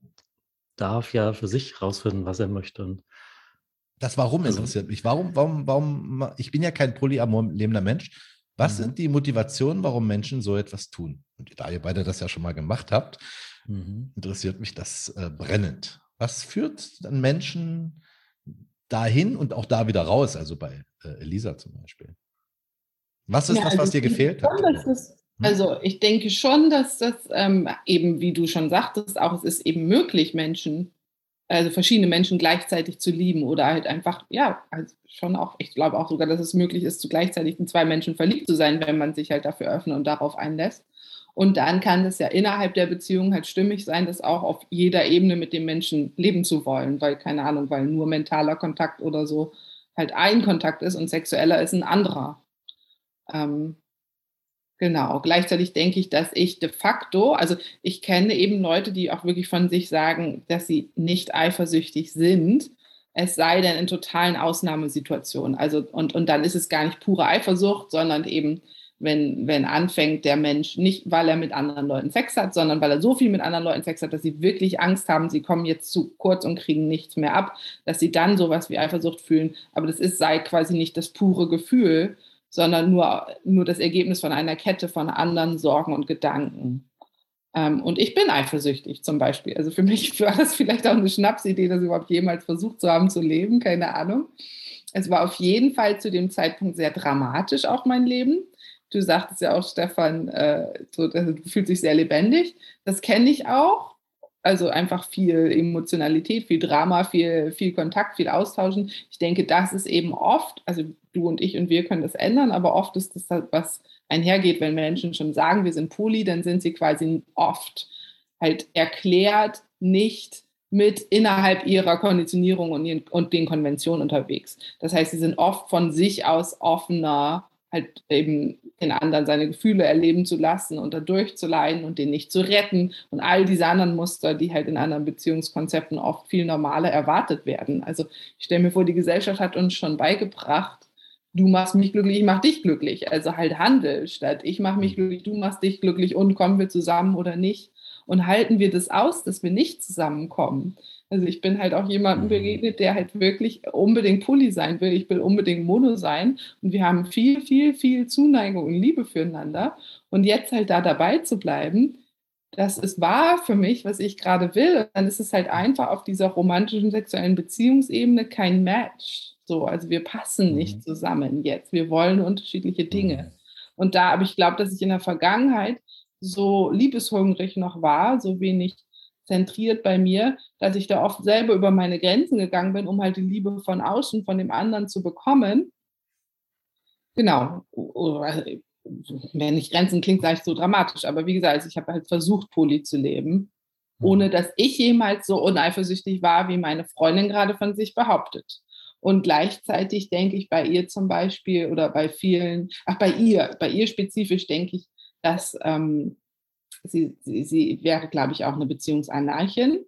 darf ja für sich rausfinden, was er möchte. Und das Warum also, interessiert mich. Warum, warum, warum, ich bin ja kein polyamor lebender Mensch. Was mhm. sind die Motivationen, warum Menschen so etwas tun? Und da ihr beide das ja schon mal gemacht habt, mhm. interessiert mich das äh, brennend. Was führt dann Menschen dahin und auch da wieder raus? Also bei äh, Elisa zum Beispiel. Was ist ja, das, was also dir gefehlt hat? Ist, hm? also ich denke schon, dass das ähm, eben, wie du schon sagtest, auch es ist eben möglich, Menschen also verschiedene Menschen gleichzeitig zu lieben oder halt einfach, ja, also schon auch, ich glaube auch sogar, dass es möglich ist, zu gleichzeitig in zwei Menschen verliebt zu sein, wenn man sich halt dafür öffnet und darauf einlässt. Und dann kann es ja innerhalb der Beziehung halt stimmig sein, das auch auf jeder Ebene mit dem Menschen leben zu wollen, weil, keine Ahnung, weil nur mentaler Kontakt oder so halt ein Kontakt ist und sexueller ist ein anderer. Ähm, Genau. Gleichzeitig denke ich, dass ich de facto, also ich kenne eben Leute, die auch wirklich von sich sagen, dass sie nicht eifersüchtig sind, es sei denn in totalen Ausnahmesituationen. Also, und, und dann ist es gar nicht pure Eifersucht, sondern eben, wenn, wenn anfängt der Mensch nicht, weil er mit anderen Leuten Sex hat, sondern weil er so viel mit anderen Leuten Sex hat, dass sie wirklich Angst haben, sie kommen jetzt zu kurz und kriegen nichts mehr ab, dass sie dann sowas wie Eifersucht fühlen. Aber das ist, sei quasi nicht das pure Gefühl, sondern nur, nur das Ergebnis von einer Kette von anderen Sorgen und Gedanken. Ähm, und ich bin eifersüchtig zum Beispiel. Also für mich war das vielleicht auch eine Schnapsidee, das überhaupt jemals versucht zu haben zu leben, keine Ahnung. Es war auf jeden Fall zu dem Zeitpunkt sehr dramatisch, auch mein Leben. Du sagtest ja auch, Stefan, äh, so, du fühlst sehr lebendig. Das kenne ich auch. Also einfach viel Emotionalität, viel Drama, viel, viel Kontakt, viel Austauschen. Ich denke, das ist eben oft, also du und ich und wir können das ändern, aber oft ist das, was einhergeht, wenn Menschen schon sagen, wir sind Poli, dann sind sie quasi oft halt erklärt nicht mit innerhalb ihrer Konditionierung und, und den Konventionen unterwegs. Das heißt, sie sind oft von sich aus offener halt eben den anderen seine Gefühle erleben zu lassen und da durchzuleiden und den nicht zu retten und all diese anderen Muster, die halt in anderen Beziehungskonzepten oft viel normaler erwartet werden. Also ich stelle mir vor, die Gesellschaft hat uns schon beigebracht, du machst mich glücklich, ich mach dich glücklich. Also halt Handel statt ich mach mich glücklich, du machst dich glücklich und kommen wir zusammen oder nicht. Und halten wir das aus, dass wir nicht zusammenkommen? Also ich bin halt auch jemandem mhm. begegnet, der halt wirklich unbedingt Pulli sein will. Ich will unbedingt Mono sein. Und wir haben viel, viel, viel Zuneigung und Liebe füreinander. Und jetzt halt da dabei zu bleiben, das ist wahr für mich, was ich gerade will. dann ist es halt einfach auf dieser romantischen sexuellen Beziehungsebene kein Match. So, also wir passen nicht mhm. zusammen jetzt. Wir wollen unterschiedliche Dinge. Mhm. Und da, aber ich glaube, dass ich in der Vergangenheit so liebeshungrig noch war, so wenig zentriert bei mir, dass ich da oft selber über meine Grenzen gegangen bin, um halt die Liebe von außen, von dem anderen zu bekommen. Genau. Wenn nicht Grenzen klingt, sage ich so dramatisch, aber wie gesagt, ich habe halt versucht, Poly zu leben, ohne mhm. dass ich jemals so uneifersüchtig war, wie meine Freundin gerade von sich behauptet. Und gleichzeitig denke ich bei ihr zum Beispiel oder bei vielen, ach bei ihr, bei ihr spezifisch denke ich, dass ähm, sie, sie, sie wäre, glaube ich, auch eine Beziehungsanarchin.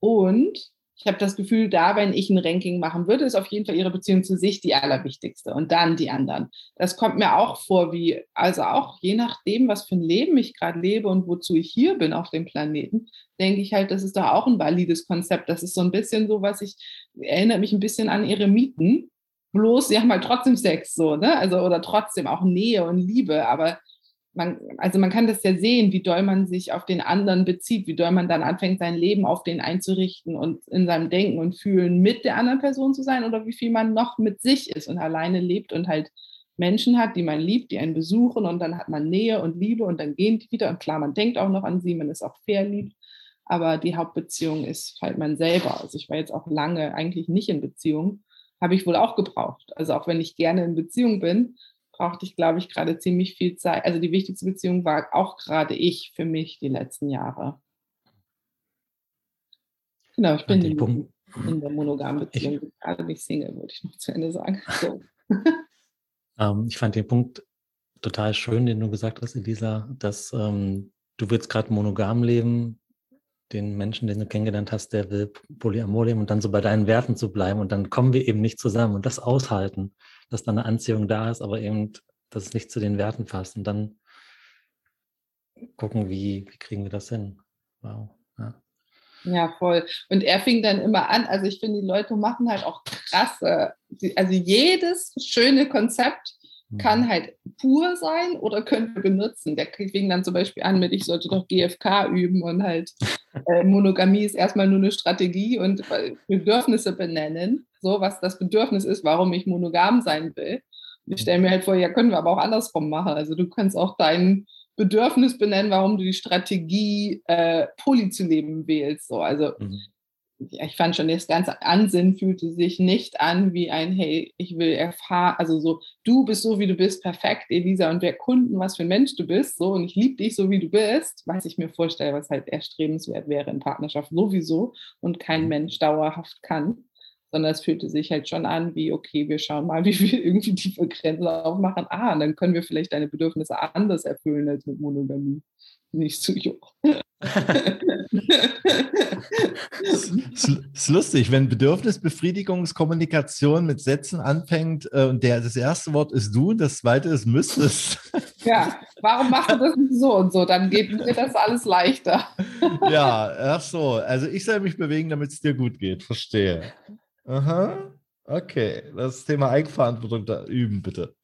Und ich habe das Gefühl, da, wenn ich ein Ranking machen würde, ist auf jeden Fall ihre Beziehung zu sich die allerwichtigste und dann die anderen. Das kommt mir auch vor, wie, also auch je nachdem, was für ein Leben ich gerade lebe und wozu ich hier bin auf dem Planeten, denke ich halt, das ist doch auch ein valides Konzept. Das ist so ein bisschen so, was ich, erinnert mich ein bisschen an ihre Mieten. Bloß, sie haben halt trotzdem Sex, so, ne? Also, oder trotzdem auch Nähe und Liebe, aber man, also man kann das ja sehen, wie doll man sich auf den anderen bezieht, wie doll man dann anfängt, sein Leben auf den einzurichten und in seinem Denken und Fühlen mit der anderen Person zu sein oder wie viel man noch mit sich ist und alleine lebt und halt Menschen hat, die man liebt, die einen besuchen und dann hat man Nähe und Liebe und dann gehen die wieder und klar, man denkt auch noch an sie, man ist auch fair lieb, aber die Hauptbeziehung ist halt man selber. Also ich war jetzt auch lange eigentlich nicht in Beziehung, habe ich wohl auch gebraucht. Also auch wenn ich gerne in Beziehung bin, brauchte ich, glaube ich, gerade ziemlich viel Zeit. Also die wichtigste Beziehung war auch gerade ich für mich die letzten Jahre. Genau, ich bin in, in, der monogamen Beziehung, ich, gerade nicht Single, würde ich noch zu Ende sagen. So. ähm, ich fand den Punkt total schön, den du gesagt hast, Elisa, dass ähm, du willst gerade monogam leben, den Menschen, den du kennengelernt hast, der will Polyamor leben und dann so bei deinen Werten zu bleiben und dann kommen wir eben nicht zusammen und das aushalten dass da eine Anziehung da ist, aber eben, dass es nicht zu den Werten passt. Und dann gucken, wie, wie kriegen wir das hin. Wow. Ja. Ja, voll. Und er fing dann immer an, also ich finde, die Leute machen halt auch krasse, also jedes schöne Konzept kann mhm. halt pur sein oder können wir benutzen. Der fing dann zum Beispiel an mit, ich sollte doch GFK üben und halt äh, Monogamie ist erstmal nur eine Strategie und äh, Bedürfnisse benennen so was das Bedürfnis ist, warum ich monogam sein will. Und ich stelle mir halt vor, ja, können wir aber auch andersrum machen. Also du kannst auch dein Bedürfnis benennen, warum du die Strategie äh, poly zu leben wählst. So, also mhm. Ich fand schon, das ganze Ansinnen fühlte sich nicht an wie ein, hey, ich will erfahren, also so, du bist so, wie du bist, perfekt, Elisa, und wer Kunden, was für ein Mensch du bist, so, und ich liebe dich so, wie du bist, was ich mir vorstelle, was halt erstrebenswert wäre in Partnerschaft sowieso und kein mhm. Mensch dauerhaft kann sondern es fühlte sich halt schon an wie, okay, wir schauen mal, wie wir irgendwie tiefe Grenzen aufmachen. Ah, und dann können wir vielleicht deine Bedürfnisse anders erfüllen als mit Monogamie. Nicht zu jung. Es ist lustig, wenn Bedürfnisbefriedigungskommunikation mit Sätzen anfängt äh, und der, das erste Wort ist du, das zweite ist müsstest. Ja, warum machst du das nicht so und so? Dann geht mir das alles leichter. Ja, ach so. Also ich soll mich bewegen, damit es dir gut geht. Verstehe. Aha. Okay, das Thema Eigenverantwortung da üben, bitte.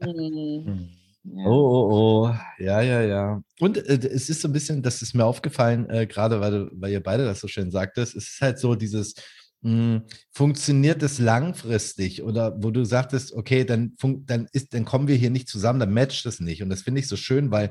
Mhm. Ja. Oh, oh, oh. Ja, ja, ja. Und äh, es ist so ein bisschen, das ist mir aufgefallen, äh, gerade weil, weil ihr beide das so schön sagtest, es ist halt so dieses, mh, hm, funktioniert es langfristig oder wo du sagtest, okay, dann, dann, ist, dann kommen wir hier nicht zusammen, dann matcht es nicht. Und das finde ich so schön, weil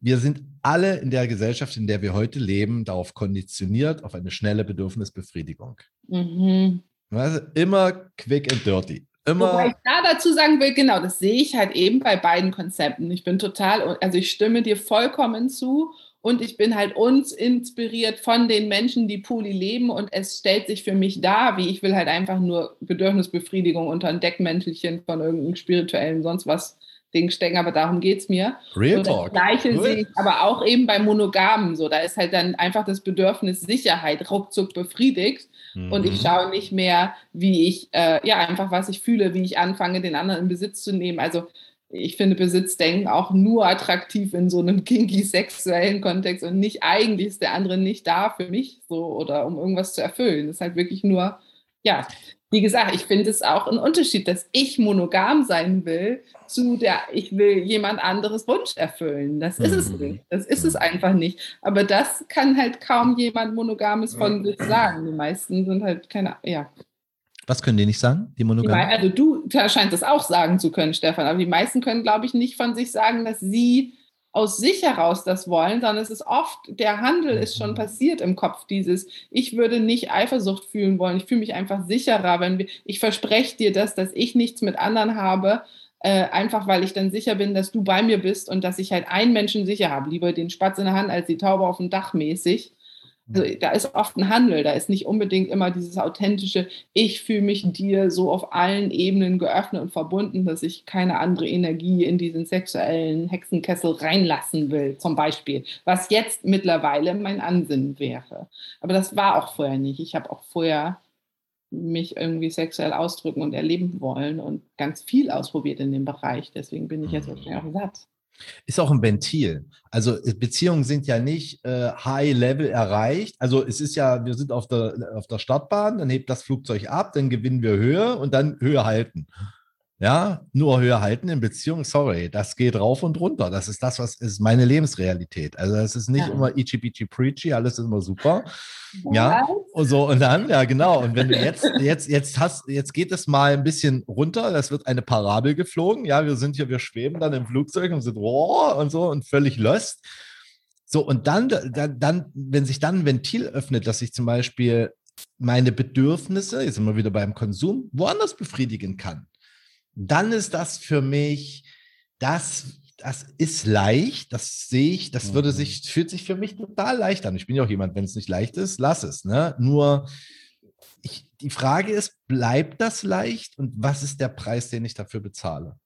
wir sind alle in der Gesellschaft, in der wir heute leben, darauf konditioniert, auf eine schnelle Bedürfnisbefriedigung. Mhm. Also immer quick and dirty. Immer Wobei ich da dazu sagen will, genau, das sehe ich halt eben bei beiden Konzepten. Ich bin total, also ich stimme dir vollkommen zu und ich bin halt uns inspiriert von den Menschen, die Poli leben und es stellt sich für mich dar, wie ich will halt einfach nur Bedürfnisbefriedigung unter ein Deckmäntelchen von irgendeinem spirituellen sonst was Ding stecken, aber darum geht es mir. Real das Talk. Gleiche Cool. sehe ich aber auch eben bei Monogamen so. Da ist halt dann einfach das Bedürfnis Sicherheit ruckzuck befriedigt und ich Mhm. schaue nicht mehr, wie ich, äh, ja, einfach was ich fühle, wie ich anfange, den anderen in Besitz zu nehmen. Also ich finde Besitzdenken auch nur attraktiv in so einem kinky sexuellen Kontext und nicht eigentlich ist der andere nicht da für mich so oder um irgendwas zu erfüllen. Das ist halt wirklich nur, ja, wie gesagt, ich finde es auch ein Unterschied, dass ich monogam sein will zu der, ich will jemand anderes Wunsch erfüllen. Das ist es Mhm. nicht. Das ist es einfach nicht. Aber das kann halt kaum jemand Monogames von sich sagen. Die meisten sind halt keine, ja. Was können die nicht sagen? Die Die Monogamen? also du scheinst es auch sagen zu können, Stefan, aber die meisten können, glaube ich, nicht von sich sagen, dass sie aus sich heraus das wollen, sondern es ist oft, der Handel ist schon passiert im Kopf, dieses, ich würde nicht Eifersucht fühlen wollen, ich fühle mich einfach sicherer, wenn wir, ich verspreche dir das, dass ich nichts mit anderen habe, äh, einfach weil ich dann sicher bin, dass du bei mir bist und dass ich halt einen Menschen sicher habe, lieber den Spatz in der Hand als die Taube auf dem Dach mäßig. Also, da ist oft ein Handel, da ist nicht unbedingt immer dieses authentische, ich fühle mich dir so auf allen Ebenen geöffnet und verbunden, dass ich keine andere Energie in diesen sexuellen Hexenkessel reinlassen will, zum Beispiel. Was jetzt mittlerweile mein Ansinnen wäre. Aber das war auch vorher nicht. Ich habe auch vorher mich irgendwie sexuell ausdrücken und erleben wollen und ganz viel ausprobiert in dem Bereich. Deswegen bin ich jetzt wahrscheinlich auch satt. Ist auch ein Ventil. Also äh, Beziehungen sind ja nicht äh, High Level erreicht. Also es ist ja, wir sind auf der, auf der Startbahn, dann hebt das Flugzeug ab, dann gewinnen wir Höhe und dann Höhe halten. Ja, nur Höhe halten in Beziehung, sorry, das geht rauf und runter. Das ist das, was ist meine Lebensrealität. Also es ist nicht Ja. immer itchy peachy preachy, alles ist immer super. Ja, und so und dann, ja genau. Und wenn du jetzt, jetzt, jetzt hast, jetzt geht es mal ein bisschen runter, das wird eine Parabel geflogen. Ja, wir sind hier, wir schweben dann im Flugzeug und sind oh, und so und völlig löst. So, und dann, dann, dann, wenn sich dann ein Ventil öffnet, dass ich zum Beispiel meine Bedürfnisse, jetzt sind wir wieder beim Konsum, woanders befriedigen kann, dann ist das für mich, das, das ist leicht, das sehe ich, das würde Mhm. sich, fühlt sich für mich total leicht an. Ich bin ja auch jemand, wenn es nicht leicht ist, lass es. Ne? Nur ich, die Frage ist, bleibt das leicht und was ist der Preis, den ich dafür bezahle?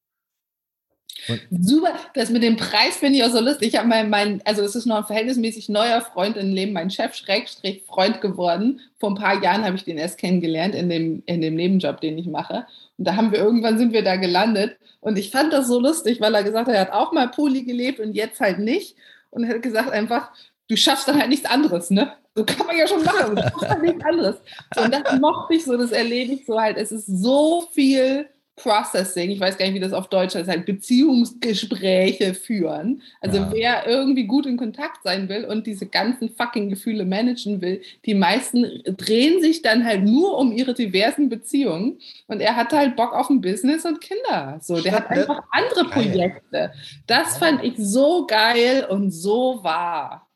Super, das mit dem Preis finde ich auch so lustig. Ich habe mein, mein, also es ist noch ein verhältnismäßig neuer Freund im Leben, mein Chef Schrägstrich Freund geworden. Vor ein paar Jahren habe ich den erst kennengelernt in dem, in dem Nebenjob, den ich mache. Und da haben wir irgendwann sind wir da gelandet. Und ich fand das so lustig, weil er gesagt hat, er hat auch mal Poli gelebt und jetzt halt nicht. Und er hat gesagt einfach, du schaffst dann halt nichts anderes, ne? So kann man ja schon machen, du schaffst halt nichts anderes. So, und das mochte ich so, das erlebe ich so halt. Es ist so viel Processing, ich weiß gar nicht, wie das auf Deutsch heißt, halt Beziehungsgespräche führen. Also Ja. wer irgendwie gut in Kontakt sein will und diese ganzen fucking Gefühle managen will, die meisten drehen sich dann halt nur um ihre diversen Beziehungen und er hat halt Bock auf ein Business und Kinder. So, der hat Statt, ne? einfach andere Geil. Projekte. Das fand ich so geil und so wahr.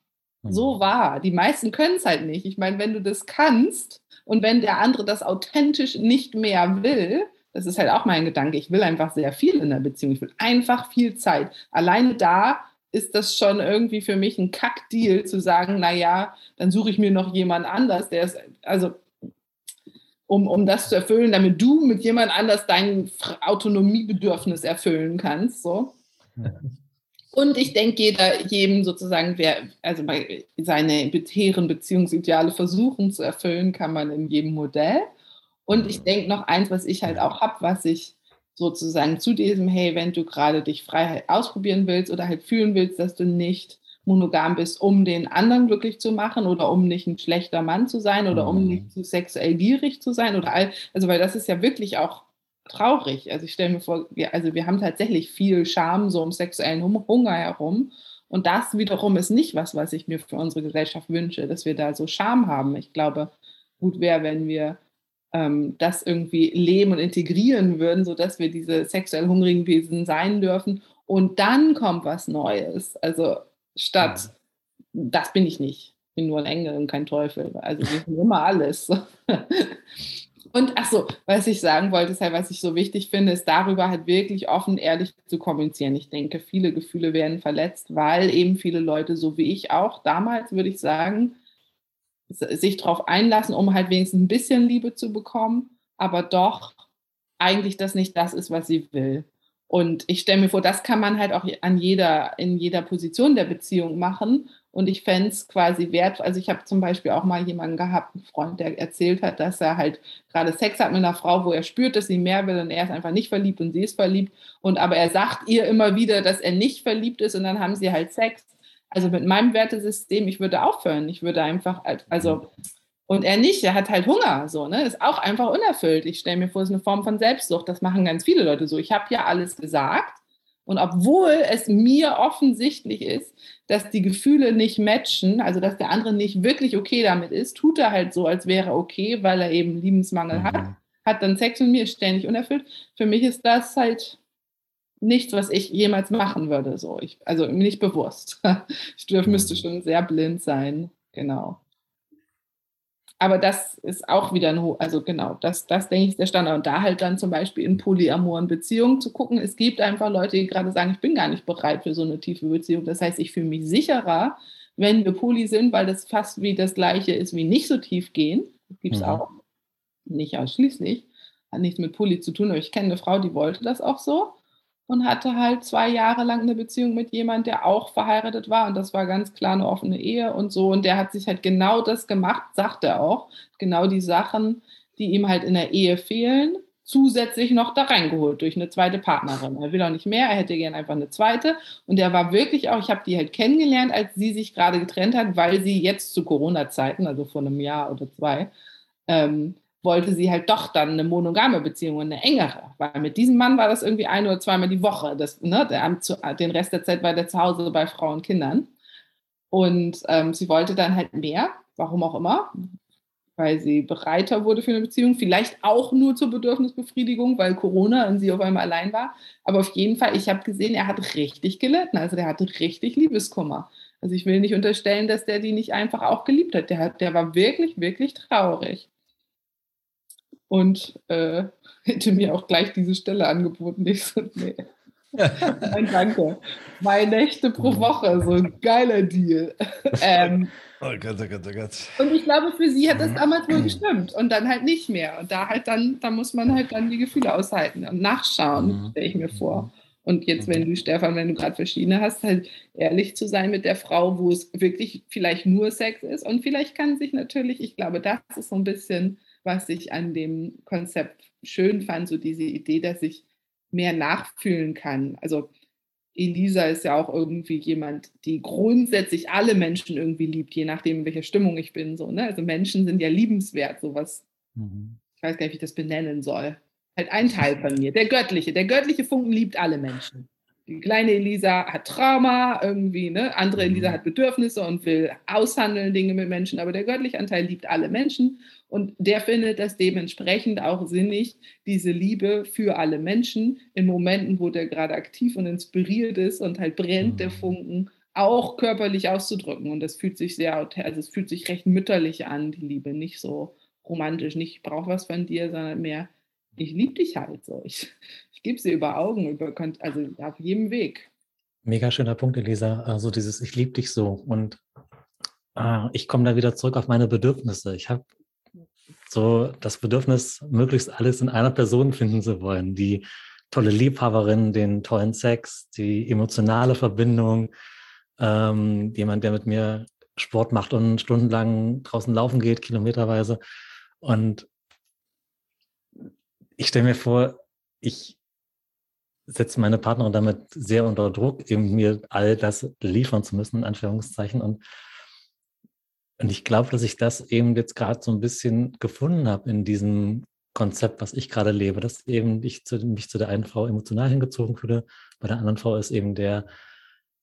Hm. So wahr. Die meisten können es halt nicht. Ich meine, wenn du das kannst und wenn der andere das authentisch nicht mehr will, das ist halt auch mein Gedanke. Ich will einfach sehr viel in der Beziehung. Ich will einfach viel Zeit. Alleine da ist das schon irgendwie für mich ein Kackdeal zu sagen, naja, dann suche ich mir noch jemand anders, der ist, also um, um das zu erfüllen, damit du mit jemand anders dein Autonomiebedürfnis erfüllen kannst. So. Und ich denke, jeder, jedem sozusagen, wer, also seine hehren Beziehungsideale versuchen zu erfüllen, kann man in jedem Modell. Und ich denke noch eins, was ich halt auch habe, was ich sozusagen zu diesem, hey, wenn du gerade dich frei ausprobieren willst oder halt fühlen willst, dass du nicht monogam bist, um den anderen glücklich zu machen oder um nicht ein schlechter Mann zu sein oder um Mhm. nicht zu sexuell gierig zu sein oder all, also weil das ist ja wirklich auch traurig. Also ich stelle mir vor, wir, also wir haben tatsächlich viel Scham so um sexuellen Hunger herum. Und das wiederum ist nicht was, was ich mir für unsere Gesellschaft wünsche, dass wir da so Scham haben. Ich glaube, gut wäre, wenn wir ähm, das irgendwie leben und integrieren würden, sodass wir diese sexuell hungrigen Wesen sein dürfen. Und dann kommt was Neues. Also statt, das bin ich nicht. Ich bin nur ein Engel und kein Teufel. Also wir sind immer alles. Und ach so, was ich sagen wollte, ist halt, was ich so wichtig finde, ist darüber halt wirklich offen, ehrlich zu kommunizieren. Ich denke, viele Gefühle werden verletzt, weil eben viele Leute, so wie ich auch damals, würde ich sagen, sich darauf einlassen, um halt wenigstens ein bisschen Liebe zu bekommen, aber doch eigentlich das nicht das ist, was sie will. Und ich stelle mir vor, das kann man halt auch an jeder, in jeder Position der Beziehung machen. Und ich fände es quasi wert, also ich habe zum Beispiel auch mal jemanden gehabt, einen Freund, der erzählt hat, dass er halt gerade Sex hat mit einer Frau, wo er spürt, dass sie mehr will und er ist einfach nicht verliebt und sie ist verliebt. Und aber er sagt ihr immer wieder, dass er nicht verliebt ist und dann haben sie halt Sex. Also mit meinem Wertesystem, ich würde aufhören. Ich würde einfach, also und er nicht, er hat halt Hunger, so, ne? Ist auch einfach unerfüllt. Ich stelle mir vor, es ist eine Form von Selbstsucht. Das machen ganz viele Leute so. Ich habe ja alles gesagt. Und obwohl es mir offensichtlich ist, dass die Gefühle nicht matchen, also dass der andere nicht wirklich okay damit ist, tut er halt so, als wäre okay, weil er eben Liebensmangel mhm. hat, hat dann Sex mit mir, ist ständig unerfüllt. Für mich ist das halt nichts, was ich jemals machen würde. So. Ich, also nicht bewusst. Ich dürf, müsste mhm. schon sehr blind sein. Genau aber das ist auch wieder ein, also genau, das, das denke ich ist der Standard. Und da halt dann zum Beispiel in polyamoren Beziehungen zu gucken, es gibt einfach Leute, die gerade sagen, ich bin gar nicht bereit für so eine tiefe Beziehung. Das heißt, ich fühle mich sicherer, wenn wir poly sind, weil das fast wie das gleiche ist wie nicht so tief gehen. Das gibt es mhm. auch. Nicht ausschließlich. Hat nichts mit Poly zu tun, aber ich kenne eine Frau, die wollte das auch so und hatte halt zwei Jahre lang eine Beziehung mit jemand, der auch verheiratet war. Und das war ganz klar eine offene Ehe und so. Und der hat sich halt genau das gemacht, sagt er auch, genau die Sachen, die ihm halt in der Ehe fehlen, zusätzlich noch da reingeholt durch eine zweite Partnerin. Er will auch nicht mehr, er hätte gern einfach eine zweite. Und er war wirklich auch, ich habe die halt kennengelernt, als sie sich gerade getrennt hat, weil sie jetzt zu Corona-Zeiten, also vor einem Jahr oder zwei, ähm, wollte sie halt doch dann eine monogame Beziehung, eine engere. Weil mit diesem Mann war das irgendwie ein oder zweimal die Woche. Das, ne, der, den Rest der Zeit war der zu Hause bei Frauen und Kindern. Und ähm, sie wollte dann halt mehr, warum auch immer, weil sie bereiter wurde für eine Beziehung, vielleicht auch nur zur Bedürfnisbefriedigung, weil Corona und sie auf einmal allein war. Aber auf jeden Fall, ich habe gesehen, er hat richtig gelitten. Also der hatte richtig Liebeskummer. Also ich will nicht unterstellen, dass der die nicht einfach auch geliebt hat. Der, der war wirklich, wirklich traurig und äh, hätte mir auch gleich diese Stelle angeboten. Ich so, nee. Nein, danke. Zwei Nächte pro Woche, so ein geiler Deal. ähm, oh Gott, oh Gott, oh Gott. Und ich glaube, für sie hat das damals wohl gestimmt und dann halt nicht mehr. Und da halt dann, da muss man halt dann die Gefühle aushalten und nachschauen, mhm. stelle ich mir vor. Und jetzt, wenn du, Stefan, wenn du gerade verschiedene hast, halt ehrlich zu sein mit der Frau, wo es wirklich vielleicht nur Sex ist. Und vielleicht kann sich natürlich, ich glaube, das ist so ein bisschen was ich an dem Konzept schön fand, so diese Idee, dass ich mehr nachfühlen kann. Also Elisa ist ja auch irgendwie jemand, die grundsätzlich alle Menschen irgendwie liebt, je nachdem, in welcher Stimmung ich bin. So, ne? Also Menschen sind ja liebenswert, sowas. Mhm. Ich weiß gar nicht, wie ich das benennen soll. Halt ein Teil von mir, der göttliche. Der göttliche Funken liebt alle Menschen. Die kleine Elisa hat Trauma irgendwie, ne? Andere Elisa mhm. hat Bedürfnisse und will aushandeln Dinge mit Menschen, aber der göttliche Anteil liebt alle Menschen und der findet das dementsprechend auch sinnig, diese Liebe für alle Menschen in Momenten, wo der gerade aktiv und inspiriert ist und halt brennt der mhm. Funken, auch körperlich auszudrücken. Und das fühlt sich sehr, also es fühlt sich recht mütterlich an, die Liebe, nicht so romantisch, nicht ich brauche was von dir, sondern mehr, ich liebe dich halt so. Ich, ich gebe sie über Augen, über, also auf jedem Weg. Mega schöner Punkt, Elisa. Also dieses Ich liebe dich so. Und ah, ich komme da wieder zurück auf meine Bedürfnisse. Ich habe so das Bedürfnis, möglichst alles in einer Person finden zu wollen. Die tolle Liebhaberin, den tollen Sex, die emotionale Verbindung, ähm, jemand, der mit mir Sport macht und stundenlang draußen laufen geht, kilometerweise. Und ich stelle mir vor, ich setze meine Partnerin damit sehr unter Druck, eben mir all das liefern zu müssen, in Anführungszeichen. Und und ich glaube, dass ich das eben jetzt gerade so ein bisschen gefunden habe in diesem Konzept, was ich gerade lebe, dass eben ich zu, mich zu der einen Frau emotional hingezogen fühle, bei der anderen Frau ist eben der,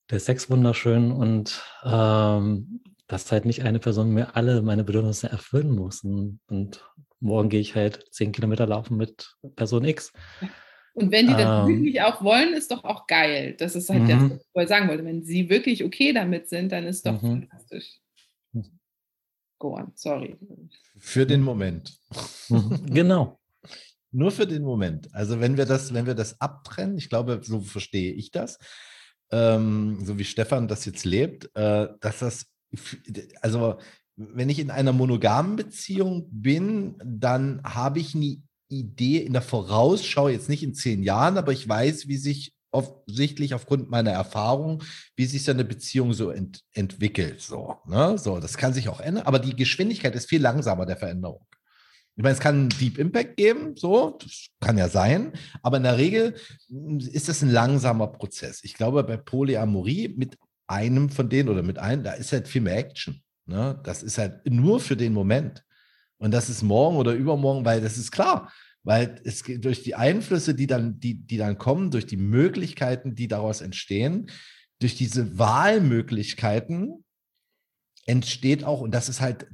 der Sex wunderschön und ähm, dass halt nicht eine Person mir alle meine Bedürfnisse erfüllen muss. Und, und morgen gehe ich halt zehn Kilometer laufen mit Person X. Und wenn die das ähm, wirklich auch wollen, ist doch auch geil. Das ist halt mhm. das, was ich sagen wollte. Wenn sie wirklich okay damit sind, dann ist doch mhm. fantastisch. Go on, sorry. Für den Moment. Mhm. genau. Nur für den Moment. Also wenn wir das, wenn wir das abtrennen, ich glaube, so verstehe ich das, ähm, so wie Stefan das jetzt lebt, äh, dass das, also wenn ich in einer monogamen Beziehung bin, dann habe ich eine Idee in der Vorausschau, jetzt nicht in zehn Jahren, aber ich weiß, wie sich offensichtlich aufgrund meiner Erfahrung, wie sich so eine Beziehung so ent entwickelt. So, ne? so, das kann sich auch ändern, aber die Geschwindigkeit ist viel langsamer der Veränderung. Ich meine, es kann einen Deep Impact geben, so, das kann ja sein, aber in der Regel ist das ein langsamer Prozess. Ich glaube, bei Polyamorie mit einem von denen oder mit einem, da ist halt viel mehr Action. Ne? Das ist halt nur für den Moment. Und das ist morgen oder übermorgen, weil das ist klar, weil es durch die Einflüsse, die dann, die, die dann kommen, durch die Möglichkeiten, die daraus entstehen, durch diese Wahlmöglichkeiten entsteht auch, und das ist halt,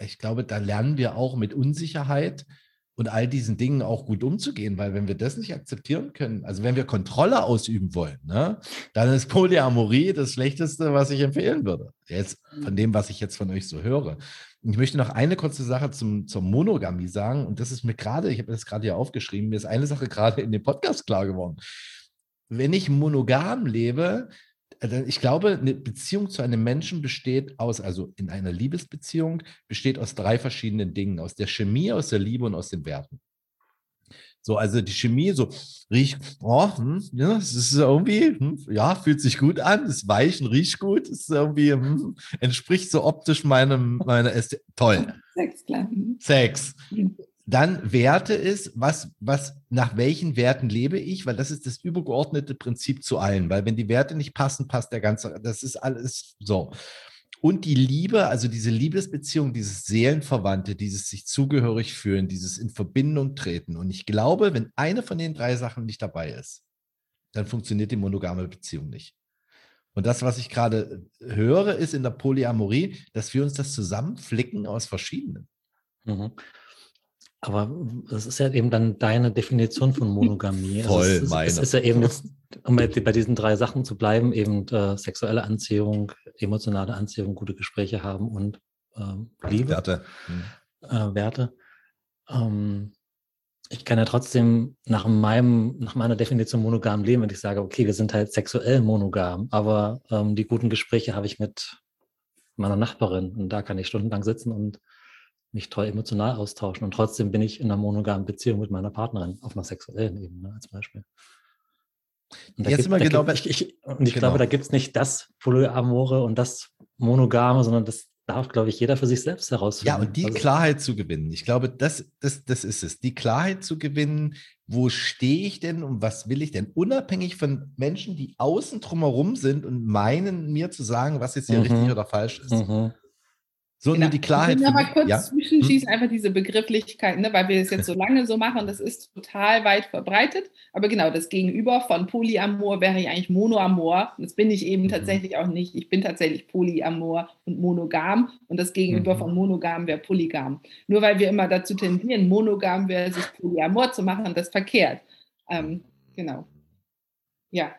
ich glaube, da lernen wir auch mit Unsicherheit und all diesen Dingen auch gut umzugehen, weil wenn wir das nicht akzeptieren können, also wenn wir Kontrolle ausüben wollen, ne, dann ist Polyamorie das Schlechteste, was ich empfehlen würde. Jetzt von dem, was ich jetzt von euch so höre. Ich möchte noch eine kurze Sache zum, zur Monogamie sagen, und das ist mir gerade, ich habe das gerade hier aufgeschrieben, mir ist eine Sache gerade in dem Podcast klar geworden. Wenn ich monogam lebe, also ich glaube, eine Beziehung zu einem Menschen besteht aus, also in einer Liebesbeziehung, besteht aus drei verschiedenen Dingen: aus der Chemie, aus der Liebe und aus den Werten. So, also die Chemie, so riecht, oh, hm, ja, es ist irgendwie, hm, ja, fühlt sich gut an, ist weich und riecht gut, ist irgendwie, hm, entspricht so optisch meinem, meiner Ästhetik. Toll. Sex, klar. Sex. Mhm. Dann Werte ist, was, was, nach welchen Werten lebe ich, weil das ist das übergeordnete Prinzip zu allen, weil wenn die Werte nicht passen, passt der ganze, das ist alles so. Und die Liebe, also diese Liebesbeziehung, dieses Seelenverwandte, dieses sich zugehörig fühlen, dieses in Verbindung treten. Und ich glaube, wenn eine von den drei Sachen nicht dabei ist, dann funktioniert die monogame Beziehung nicht. Und das, was ich gerade höre, ist in der Polyamorie, dass wir uns das zusammenflicken aus verschiedenen. Mhm. Aber das ist ja eben dann deine Definition von Monogamie. Voll also es ist, meine. Es ist ja eben jetzt, um bei, diesen drei Sachen zu bleiben, eben äh, sexuelle Anziehung, emotionale Anziehung, gute Gespräche haben und ähm, Liebe. Werte. Hm. Äh, Werte. Ähm, ich kann ja trotzdem nach meinem, nach meiner Definition monogam leben, wenn ich sage, okay, wir sind halt sexuell monogam, aber ähm, die guten Gespräche habe ich mit meiner Nachbarin und da kann ich stundenlang sitzen und mich toll emotional austauschen. Und trotzdem bin ich in einer monogamen Beziehung mit meiner Partnerin auf einer sexuellen Ebene als Beispiel. Und Jetzt gibt, genau gibt, ich, ich, und ich genau. glaube, da gibt es nicht das Polyamore und das Monogame, sondern das darf, glaube ich, jeder für sich selbst herausfinden. Ja, und die also, Klarheit zu gewinnen. Ich glaube, das, das, das ist es. Die Klarheit zu gewinnen, wo stehe ich denn und was will ich denn? Unabhängig von Menschen, die außen drumherum sind und meinen, mir zu sagen, was jetzt hier mhm. richtig oder falsch ist. Mhm. So genau. nur die Klarheit. Ich will mal kurz ja? zwischenschießen, hm? einfach diese Begrifflichkeiten, ne, weil wir es jetzt so lange so machen, das ist total weit verbreitet. Aber genau, das Gegenüber von Polyamor wäre ja eigentlich Monoamor. Das bin ich eben mhm. tatsächlich auch nicht. Ich bin tatsächlich Polyamor und monogam. Und das Gegenüber mhm. von monogam wäre polygam. Nur weil wir immer dazu tendieren, monogam versus Polyamor zu machen, das verkehrt. Ähm, genau. Ja.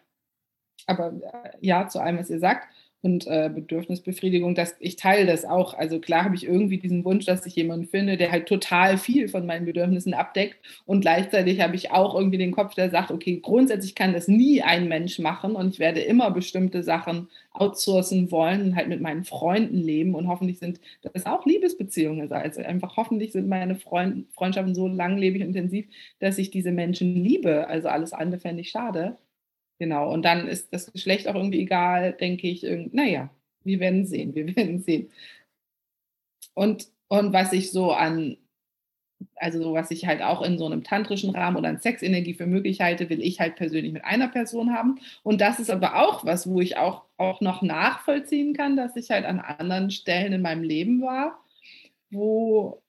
Aber äh, ja, zu allem, was ihr sagt und äh, Bedürfnisbefriedigung, dass ich teile das auch. Also klar habe ich irgendwie diesen Wunsch, dass ich jemanden finde, der halt total viel von meinen Bedürfnissen abdeckt und gleichzeitig habe ich auch irgendwie den Kopf, der sagt, okay, grundsätzlich kann das nie ein Mensch machen und ich werde immer bestimmte Sachen outsourcen wollen und halt mit meinen Freunden leben und hoffentlich sind das auch Liebesbeziehungen, also einfach hoffentlich sind meine Freund, Freundschaften so langlebig und intensiv, dass ich diese Menschen liebe. Also alles andere fände ich schade. Genau, und dann ist das Geschlecht auch irgendwie egal, denke ich. Naja, wir werden sehen, wir werden sehen. Und, und was ich so an, also was ich halt auch in so einem tantrischen Rahmen oder an Sexenergie für möglich halte, will ich halt persönlich mit einer Person haben. Und das ist aber auch was, wo ich auch, auch noch nachvollziehen kann, dass ich halt an anderen Stellen in meinem Leben war, wo,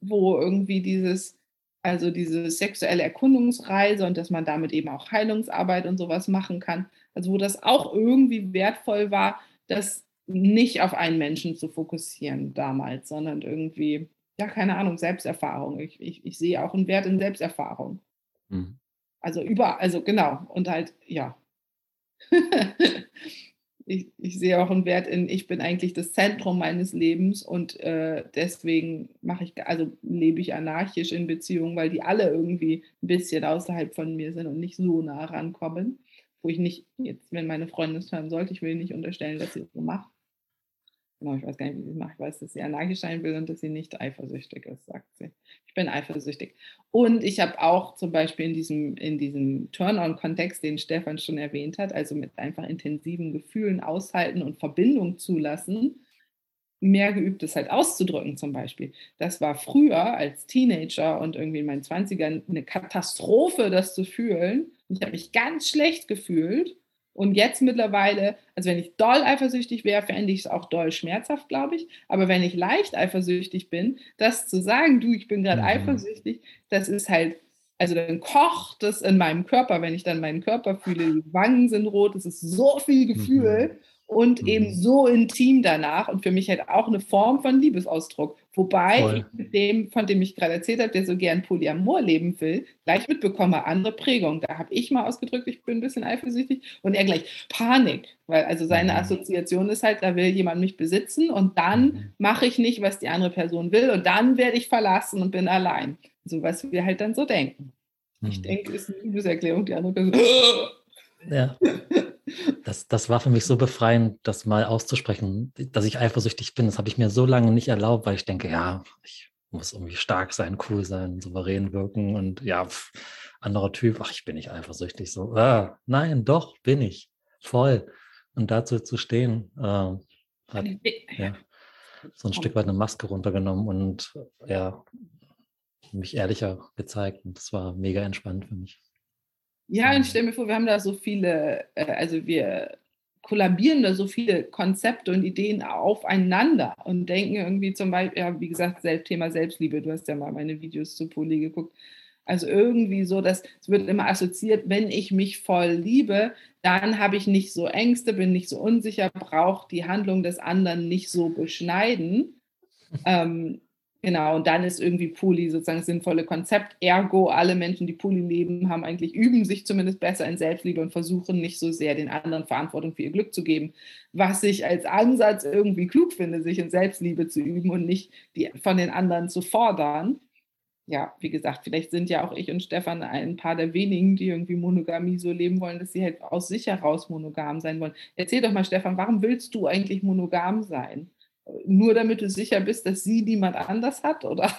wo irgendwie dieses, also diese sexuelle Erkundungsreise und dass man damit eben auch Heilungsarbeit und sowas machen kann. Also wo das auch irgendwie wertvoll war, das nicht auf einen Menschen zu fokussieren damals, sondern irgendwie, ja, keine Ahnung, Selbsterfahrung. Ich, ich, ich sehe auch einen Wert in Selbsterfahrung. Mhm. Also über, also genau, und halt, ja. ich, ich sehe auch einen Wert in, ich bin eigentlich das Zentrum meines Lebens und äh, deswegen mache ich, also lebe ich anarchisch in Beziehungen, weil die alle irgendwie ein bisschen außerhalb von mir sind und nicht so nah rankommen. Wo ich nicht, jetzt, wenn meine Freundin es hören sollte, ich will nicht unterstellen, dass sie es so macht. Genau, ich weiß gar nicht, wie sie es macht. Ich weiß, dass sie anarchisch sein will und dass sie nicht eifersüchtig ist, sagt sie. Ich bin eifersüchtig. Und ich habe auch zum Beispiel in diesem, in diesem Turn-on-Kontext, den Stefan schon erwähnt hat, also mit einfach intensiven Gefühlen aushalten und Verbindung zulassen, mehr geübt, es halt auszudrücken zum Beispiel. Das war früher als Teenager und irgendwie in meinen 20ern eine Katastrophe, das zu fühlen. Ich habe mich ganz schlecht gefühlt und jetzt mittlerweile, also wenn ich doll eifersüchtig wäre, fände ich es auch doll schmerzhaft, glaube ich. Aber wenn ich leicht eifersüchtig bin, das zu sagen, du, ich bin gerade mhm. eifersüchtig, das ist halt, also dann kocht es in meinem Körper, wenn ich dann meinen Körper fühle, die Wangen sind rot, es ist so viel Gefühl. Mhm und mhm. eben so intim danach und für mich halt auch eine Form von Liebesausdruck. Wobei Voll. ich mit dem, von dem ich gerade erzählt habe, der so gern Polyamor leben will, gleich mitbekomme, andere Prägung. Da habe ich mal ausgedrückt, ich bin ein bisschen eifersüchtig und er gleich Panik, weil also seine mhm. Assoziation ist halt, da will jemand mich besitzen und dann mhm. mache ich nicht, was die andere Person will und dann werde ich verlassen und bin allein. So was wir halt dann so denken. Ich mhm. denke, ist eine Liebeserklärung, die andere Person. Ja. Das, das war für mich so befreiend, das mal auszusprechen, dass ich eifersüchtig bin. Das habe ich mir so lange nicht erlaubt, weil ich denke, ja, ich muss irgendwie stark sein, cool sein, souverän wirken und ja, pff, anderer Typ, ach, ich bin nicht eifersüchtig. So, ah, nein, doch, bin ich. Voll. Und dazu zu stehen, äh, hat ja, so ein Stück weit eine Maske runtergenommen und ja, mich ehrlicher gezeigt. Und das war mega entspannt für mich. Ja, und stell mir vor, wir haben da so viele, äh, also wir kollabieren da so viele Konzepte und Ideen aufeinander und denken irgendwie zum Beispiel, ja, wie gesagt, Thema Selbstliebe, du hast ja mal meine Videos zu Poli geguckt. Also irgendwie so, dass es wird immer assoziiert, wenn ich mich voll liebe, dann habe ich nicht so Ängste, bin nicht so unsicher, brauche die Handlung des anderen nicht so beschneiden. Ähm, Genau, und dann ist irgendwie Poli sozusagen das sinnvolle Konzept. Ergo, alle Menschen, die Poli leben, haben eigentlich, üben sich zumindest besser in Selbstliebe und versuchen nicht so sehr den anderen Verantwortung für ihr Glück zu geben. Was ich als Ansatz irgendwie klug finde, sich in Selbstliebe zu üben und nicht die, von den anderen zu fordern. Ja, wie gesagt, vielleicht sind ja auch ich und Stefan ein paar der wenigen, die irgendwie Monogamie so leben wollen, dass sie halt aus sich heraus monogam sein wollen. Erzähl doch mal, Stefan, warum willst du eigentlich monogam sein? Nur damit du sicher bist, dass sie niemand anders hat, oder?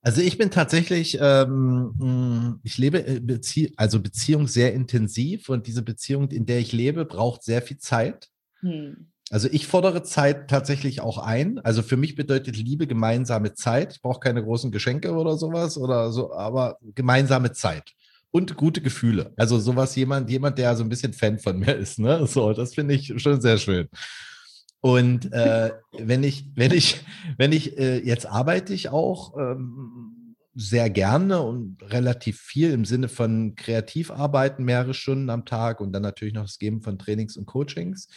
Also ich bin tatsächlich, ähm, mm, ich lebe äh, Bezie also Beziehung sehr intensiv und diese Beziehung, in der ich lebe, braucht sehr viel Zeit. Hm. Also ich fordere Zeit tatsächlich auch ein. Also für mich bedeutet Liebe gemeinsame Zeit. Ich brauche keine großen Geschenke oder sowas oder so, aber gemeinsame Zeit und gute Gefühle. Also sowas jemand, jemand, der so ein bisschen Fan von mir ist. Ne? So, das finde ich schon sehr schön. Und äh, wenn ich, wenn ich, wenn ich, äh, jetzt arbeite ich auch ähm, sehr gerne und relativ viel im Sinne von Kreativarbeiten, mehrere Stunden am Tag und dann natürlich noch das Geben von Trainings und Coachings.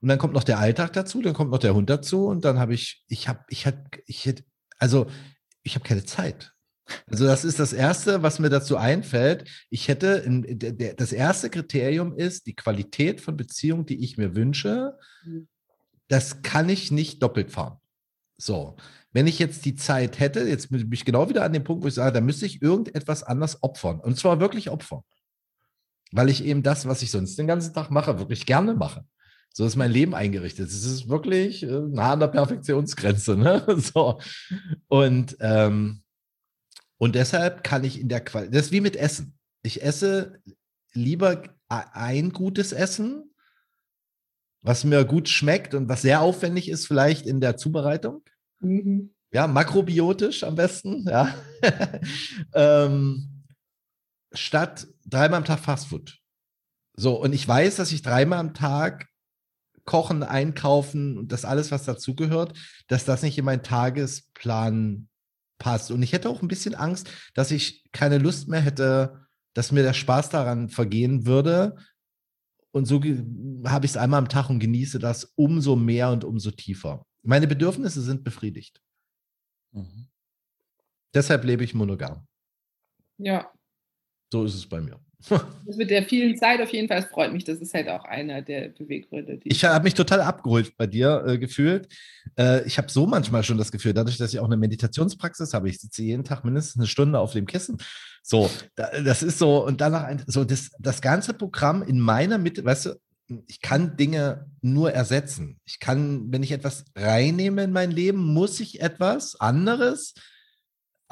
Und dann kommt noch der Alltag dazu, dann kommt noch der Hund dazu und dann habe ich, ich habe, ich hatte, ich hätte, also ich habe keine Zeit. Also das ist das Erste, was mir dazu einfällt. Ich hätte, in, der, das erste Kriterium ist die Qualität von Beziehung, die ich mir wünsche. Mhm. Das kann ich nicht doppelt fahren. So, wenn ich jetzt die Zeit hätte, jetzt bin ich genau wieder an dem Punkt, wo ich sage, da müsste ich irgendetwas anders opfern. Und zwar wirklich opfern. Weil ich eben das, was ich sonst den ganzen Tag mache, wirklich gerne mache. So ist mein Leben eingerichtet. Es ist wirklich äh, nah an der Perfektionsgrenze. Ne? So. Und ähm, und deshalb kann ich in der Qualität, das ist wie mit Essen. Ich esse lieber ein gutes Essen, was mir gut schmeckt und was sehr aufwendig ist, vielleicht in der Zubereitung. Mhm. Ja, makrobiotisch am besten, ja. ähm, statt dreimal am Tag Fastfood. So, und ich weiß, dass ich dreimal am Tag kochen, einkaufen und das alles, was dazugehört, dass das nicht in meinen Tagesplan passt. Und ich hätte auch ein bisschen Angst, dass ich keine Lust mehr hätte, dass mir der Spaß daran vergehen würde. Und so habe ich es einmal am Tag und genieße das umso mehr und umso tiefer. Meine Bedürfnisse sind befriedigt. Mhm. Deshalb lebe ich monogam. Ja. So ist es bei mir. Das mit der vielen Zeit auf jeden Fall, es freut mich. Das ist halt auch einer der Beweggründe. ich habe mich total abgeholt bei dir äh, gefühlt. Äh, ich habe so manchmal schon das Gefühl, dadurch, dass ich auch eine Meditationspraxis habe, ich sitze jeden Tag mindestens eine Stunde auf dem Kissen. So, da, das ist so, und danach ein, so das, das ganze Programm in meiner Mitte, weißt du, ich kann Dinge nur ersetzen. Ich kann, wenn ich etwas reinnehme in mein Leben, muss ich etwas anderes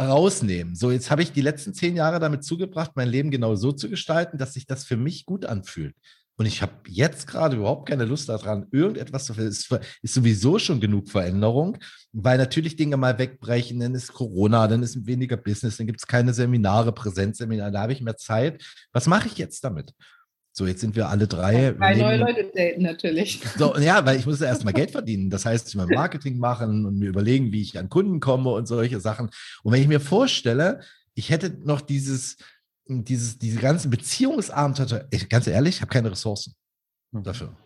rausnehmen. So, jetzt habe ich die letzten zehn Jahre damit zugebracht, mein Leben genau so zu gestalten, dass sich das für mich gut anfühlt. Und ich habe jetzt gerade überhaupt keine Lust daran, irgendetwas zu verändern. Es ist sowieso schon genug Veränderung, weil natürlich Dinge mal wegbrechen, dann ist Corona, dann ist weniger Business, dann gibt es keine Seminare, Präsenzseminare, da habe ich mehr Zeit. Was mache ich jetzt damit? So, jetzt sind wir alle drei. Drei neue Leute daten natürlich. So, ja, weil ich muss ja erstmal Geld verdienen. Das heißt, ich muss Marketing machen und mir überlegen, wie ich an Kunden komme und solche Sachen. Und wenn ich mir vorstelle, ich hätte noch dieses, dieses, diese ganzen Beziehungsabenteuer, ganz ehrlich, ich habe keine Ressourcen mhm. dafür.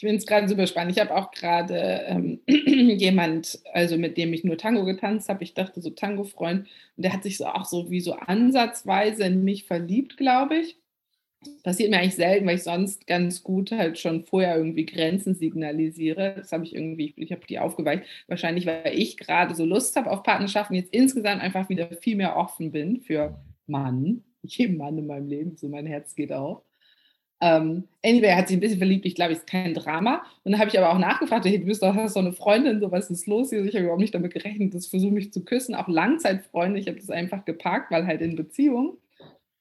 Ich finde es gerade super spannend. Ich habe auch gerade ähm, jemand, also mit dem ich nur Tango getanzt habe. Ich dachte so Tango-Freund. Und der hat sich so auch so wie so ansatzweise in mich verliebt, glaube ich. Das passiert mir eigentlich selten, weil ich sonst ganz gut halt schon vorher irgendwie Grenzen signalisiere. Das habe ich irgendwie, ich habe die aufgeweicht. Wahrscheinlich, weil ich gerade so Lust habe auf Partnerschaften, jetzt insgesamt einfach wieder viel mehr offen bin für Mann, jeden Mann in meinem Leben, so mein Herz geht auch. Ähm, anyway, er hat sich ein bisschen verliebt, ich glaube, es ist kein Drama. Und dann habe ich aber auch nachgefragt, hey, du bist doch, doch eine Freundin, so was ist los hier? Ich habe überhaupt nicht damit gerechnet, dass versuche mich zu küssen, auch Langzeitfreunde. Ich habe das einfach geparkt, weil halt in Beziehung.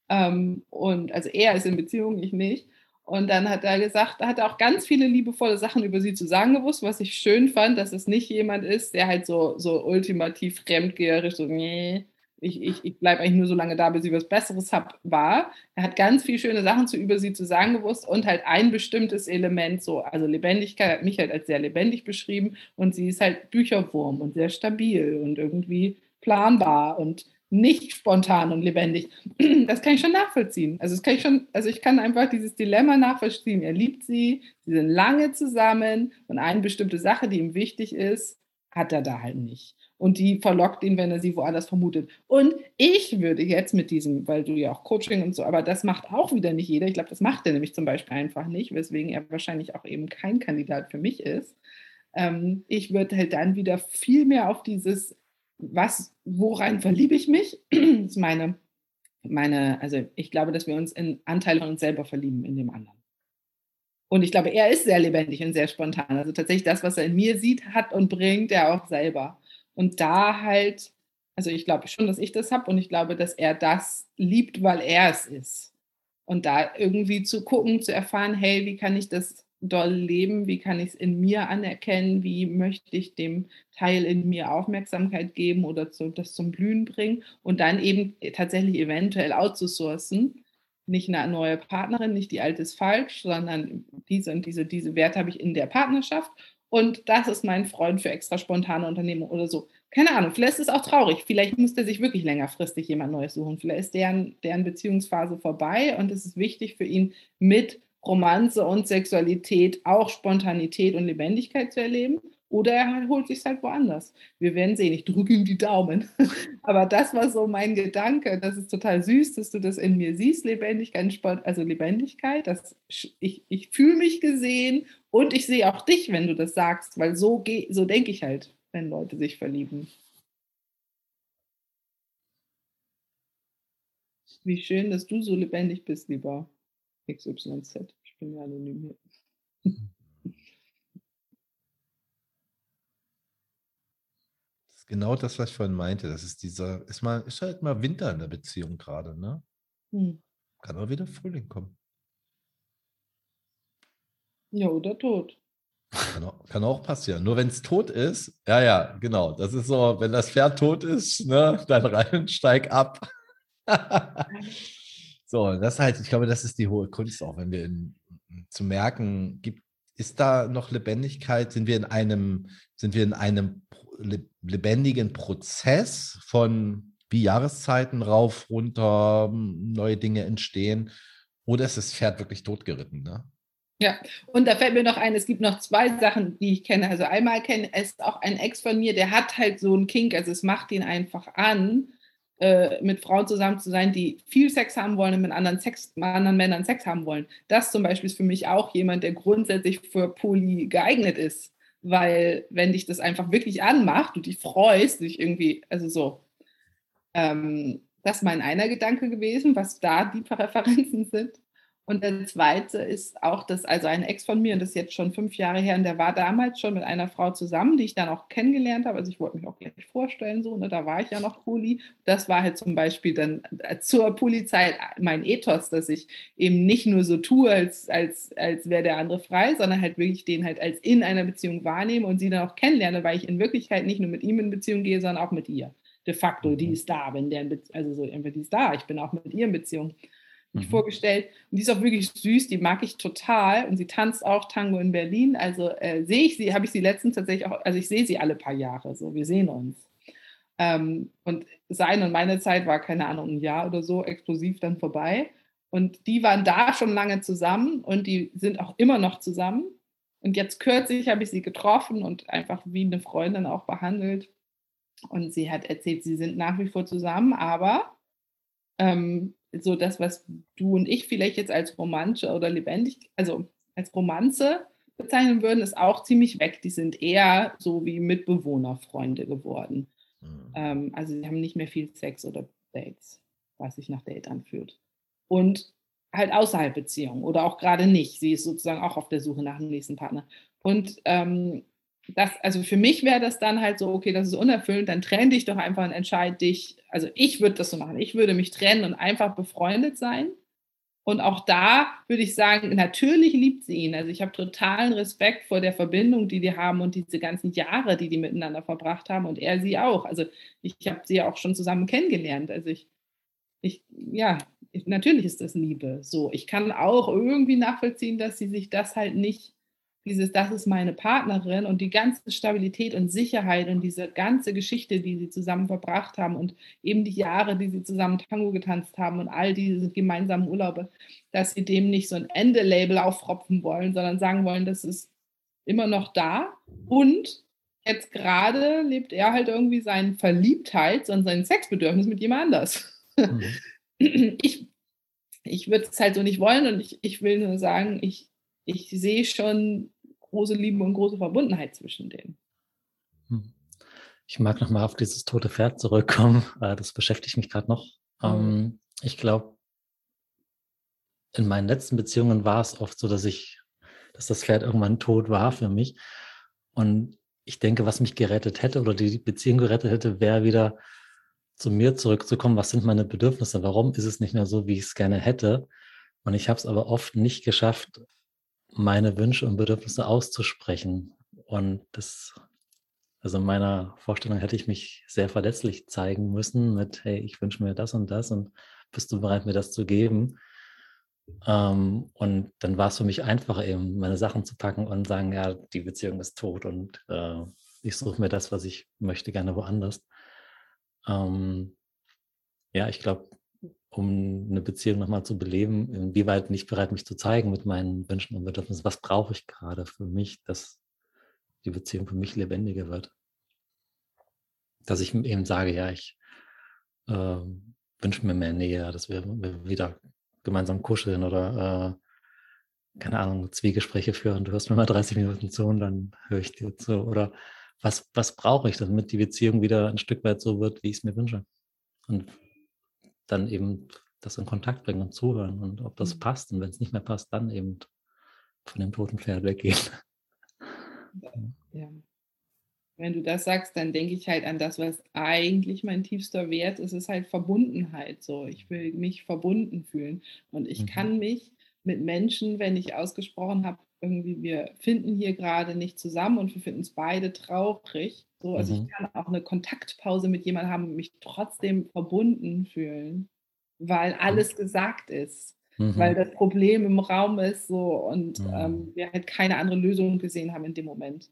Ähm, und also er ist in Beziehung, ich nicht. Und dann hat er gesagt, da hat er auch ganz viele liebevolle Sachen über sie zu sagen gewusst, was ich schön fand, dass es nicht jemand ist, der halt so, so ultimativ fremdgeherisch so, nee, ich, ich, ich bleibe eigentlich nur so lange da, bis ich was Besseres habe, war. Er hat ganz viele schöne Sachen zu über sie zu sagen gewusst und halt ein bestimmtes Element, so, also Lebendigkeit hat mich halt als sehr lebendig beschrieben und sie ist halt Bücherwurm und sehr stabil und irgendwie planbar und nicht spontan und lebendig. Das kann ich schon nachvollziehen. Also das kann ich schon, also ich kann einfach dieses Dilemma nachvollziehen. Er liebt sie, sie sind lange zusammen und eine bestimmte Sache, die ihm wichtig ist, hat er da halt nicht und die verlockt ihn, wenn er sie woanders vermutet. Und ich würde jetzt mit diesem, weil du ja auch Coaching und so, aber das macht auch wieder nicht jeder. Ich glaube, das macht er nämlich zum Beispiel einfach nicht, weswegen er wahrscheinlich auch eben kein Kandidat für mich ist. Ähm, ich würde halt dann wieder viel mehr auf dieses, was, worein verliebe ich mich? das ist meine, meine, also ich glaube, dass wir uns in Anteile von uns selber verlieben in dem anderen. Und ich glaube, er ist sehr lebendig und sehr spontan. Also tatsächlich das, was er in mir sieht, hat und bringt er auch selber. Und da halt, also ich glaube schon, dass ich das habe und ich glaube, dass er das liebt, weil er es ist. Und da irgendwie zu gucken, zu erfahren, hey, wie kann ich das doll leben, wie kann ich es in mir anerkennen, wie möchte ich dem Teil in mir Aufmerksamkeit geben oder zu, das zum Blühen bringen und dann eben tatsächlich eventuell outzusourcen. Nicht eine neue Partnerin, nicht die alte ist falsch, sondern diese und diese, diese Werte habe ich in der Partnerschaft und das ist mein Freund für extra spontane Unternehmung oder so. Keine Ahnung, vielleicht ist es auch traurig. Vielleicht muss der sich wirklich längerfristig jemand Neues suchen. Vielleicht ist deren, deren Beziehungsphase vorbei und es ist wichtig für ihn, mit Romanze und Sexualität auch Spontanität und Lebendigkeit zu erleben. Oder er holt sich halt woanders. Wir werden sehen. Ich drücke ihm die Daumen. Aber das war so mein Gedanke. Das ist total süß, dass du das in mir siehst, Lebendigkeit, also Lebendigkeit. Das, ich ich fühle mich gesehen und ich sehe auch dich, wenn du das sagst, weil so, so denke ich halt, wenn Leute sich verlieben. Wie schön, dass du so lebendig bist, lieber XYZ. Ich bin ja anonym hier. genau das, was ich vorhin meinte. Das ist dieser, ist mal, ist halt mal Winter in der Beziehung gerade, ne? Hm. Kann auch wieder Frühling kommen. Ja, oder tot. Kann auch, kann auch passieren. Nur wenn es tot ist, ja, ja, genau. Das ist so, wenn das Pferd tot ist, ne, dann rein, steig ab. so, das halt, ich glaube, das ist die hohe Kunst auch, wenn wir in, zu merken, gibt, ist da noch Lebendigkeit? Sind wir in einem, sind wir in einem lebendigen Prozess von wie Jahreszeiten rauf, runter, neue Dinge entstehen? Oder ist das Pferd wirklich totgeritten? Ne? Ja, und da fällt mir noch ein, es gibt noch zwei Sachen, die ich kenne. Also einmal kenne es auch ein Ex von mir, der hat halt so einen Kink, also es macht ihn einfach an, äh, mit Frauen zusammen zu sein, die viel Sex haben wollen und mit anderen, Sex, mit anderen Männern Sex haben wollen. Das zum Beispiel ist für mich auch jemand, der grundsätzlich für Poly geeignet ist. Weil wenn dich das einfach wirklich anmacht, du dich freust, dich irgendwie, also so, ähm, das ist mein einer Gedanke gewesen, was da die Präferenzen sind. Und der zweite ist auch, dass also ein Ex von mir, und das ist jetzt schon fünf Jahre her, und der war damals schon mit einer Frau zusammen, die ich dann auch kennengelernt habe. Also ich wollte mich auch gleich vorstellen, so, ne, da war ich ja noch Poli. Das war halt zum Beispiel dann äh, zur Polizeit mein Ethos, dass ich eben nicht nur so tue, als, als, als wäre der andere frei, sondern halt wirklich den halt als in einer Beziehung wahrnehme und sie dann auch kennenlerne, weil ich in Wirklichkeit nicht nur mit ihm in Beziehung gehe, sondern auch mit ihr. De facto, die mhm. ist da, wenn der, also so, die ist da, ich bin auch mit ihr in Beziehung mhm. vorgestellt. Und die ist auch wirklich süß, die mag ich total. Und sie tanzt auch Tango in Berlin. Also äh, sehe ich sie, habe ich sie letztens tatsächlich auch, also ich sehe sie alle paar Jahre, so wir sehen uns. Ähm, und seine und meine Zeit war, keine Ahnung, ein Jahr oder so explosiv dann vorbei. Und die waren da schon lange zusammen und die sind auch immer noch zusammen. Und jetzt kürzlich habe ich sie getroffen und einfach wie eine Freundin auch behandelt. Und sie hat erzählt, sie sind nach wie vor zusammen, aber ähm, so das, was du und ich vielleicht jetzt als Romanze oder lebendig, also als Romanze bezeichnen würden, ist auch ziemlich weg. Die sind eher so wie Mitbewohnerfreunde geworden. Mhm. Ähm, also sie haben nicht mehr viel Sex oder Dates, was sich nach Date anfühlt. Und halt außerhalb Beziehung oder auch gerade nicht. Sie ist sozusagen auch auf der Suche nach einem nächsten Partner. Und ähm, das, also für mich wäre das dann halt so, okay, das ist unerfüllend, dann trenn dich doch einfach und entscheid dich. Also ich würde das so machen. Ich würde mich trennen und einfach befreundet sein. Und auch da würde ich sagen, natürlich liebt sie ihn. Also ich habe totalen Respekt vor der Verbindung, die die haben und diese ganzen Jahre, die die miteinander verbracht haben und er sie auch. Also ich habe sie auch schon zusammen kennengelernt. Also ich, ich ja, ich, natürlich ist das Liebe. So, ich kann auch irgendwie nachvollziehen, dass sie sich das halt nicht dieses, das ist meine Partnerin und die ganze Stabilität und Sicherheit und diese ganze Geschichte, die sie zusammen verbracht haben und eben die Jahre, die sie zusammen Tango getanzt haben und all diese gemeinsamen Urlaube, dass sie dem nicht so ein Ende-Label auffropfen wollen, sondern sagen wollen, das ist immer noch da und jetzt gerade lebt er halt irgendwie sein Verliebtheits- und sein Sexbedürfnis mit jemand anders. Mhm. Ich, ich würde es halt so nicht wollen und ich, ich will nur sagen, ich, ich sehe schon große Liebe und große Verbundenheit zwischen denen. Hm. Ich mag nochmal auf dieses tote Pferd zurückkommen. Das beschäftigt mich gerade noch. Mhm. Ich glaube, in meinen letzten Beziehungen war es oft so, dass ich, dass das Pferd irgendwann tot war für mich. Und ich denke, was mich gerettet hätte oder die Beziehung gerettet hätte, wäre wieder zu mir zurückzukommen. Was sind meine Bedürfnisse? Warum ist es nicht mehr so, wie ich es gerne hätte? Und ich habe es aber oft nicht geschafft, meine Wünsche und Bedürfnisse auszusprechen. Und das, also in meiner Vorstellung hätte ich mich sehr verletzlich zeigen müssen mit, hey, ich wünsche mir das und das und bist du bereit, mir das zu geben? Ähm, und dann war es für mich einfacher, eben meine Sachen zu packen und sagen, ja, die Beziehung ist tot und äh, ich suche mir das, was ich möchte, gerne woanders. Ähm, ja, ich glaube, um eine Beziehung nochmal zu beleben, inwieweit bin ich bereit, mich zu zeigen mit meinen Wünschen und Bedürfnissen? Was brauche ich gerade für mich, dass die Beziehung für mich lebendiger wird? Dass ich eben sage, ja, ich äh, wünsche mir mehr Nähe, dass wir, wir wieder gemeinsam kuscheln oder äh, keine Ahnung, Zwiegespräche führen. Du hörst mir mal 30 Minuten zu und dann höre ich dir zu. Oder was, was brauche ich, damit die Beziehung wieder ein Stück weit so wird, wie ich es mir wünsche? Und dann eben das in Kontakt bringen und zuhören und ob das mhm. passt. Und wenn es nicht mehr passt, dann eben von dem toten Pferd weggehen. Ja. Wenn du das sagst, dann denke ich halt an das, was eigentlich mein tiefster Wert ist, ist halt Verbundenheit. So, ich will mich verbunden fühlen. Und ich mhm. kann mich mit Menschen, wenn ich ausgesprochen habe, irgendwie, wir finden hier gerade nicht zusammen und wir finden es beide traurig. So, also mhm. ich kann auch eine Kontaktpause mit jemandem haben und mich trotzdem verbunden fühlen, weil mhm. alles gesagt ist. Mhm. Weil das Problem im Raum ist so und mhm. ähm, wir halt keine andere Lösung gesehen haben in dem Moment.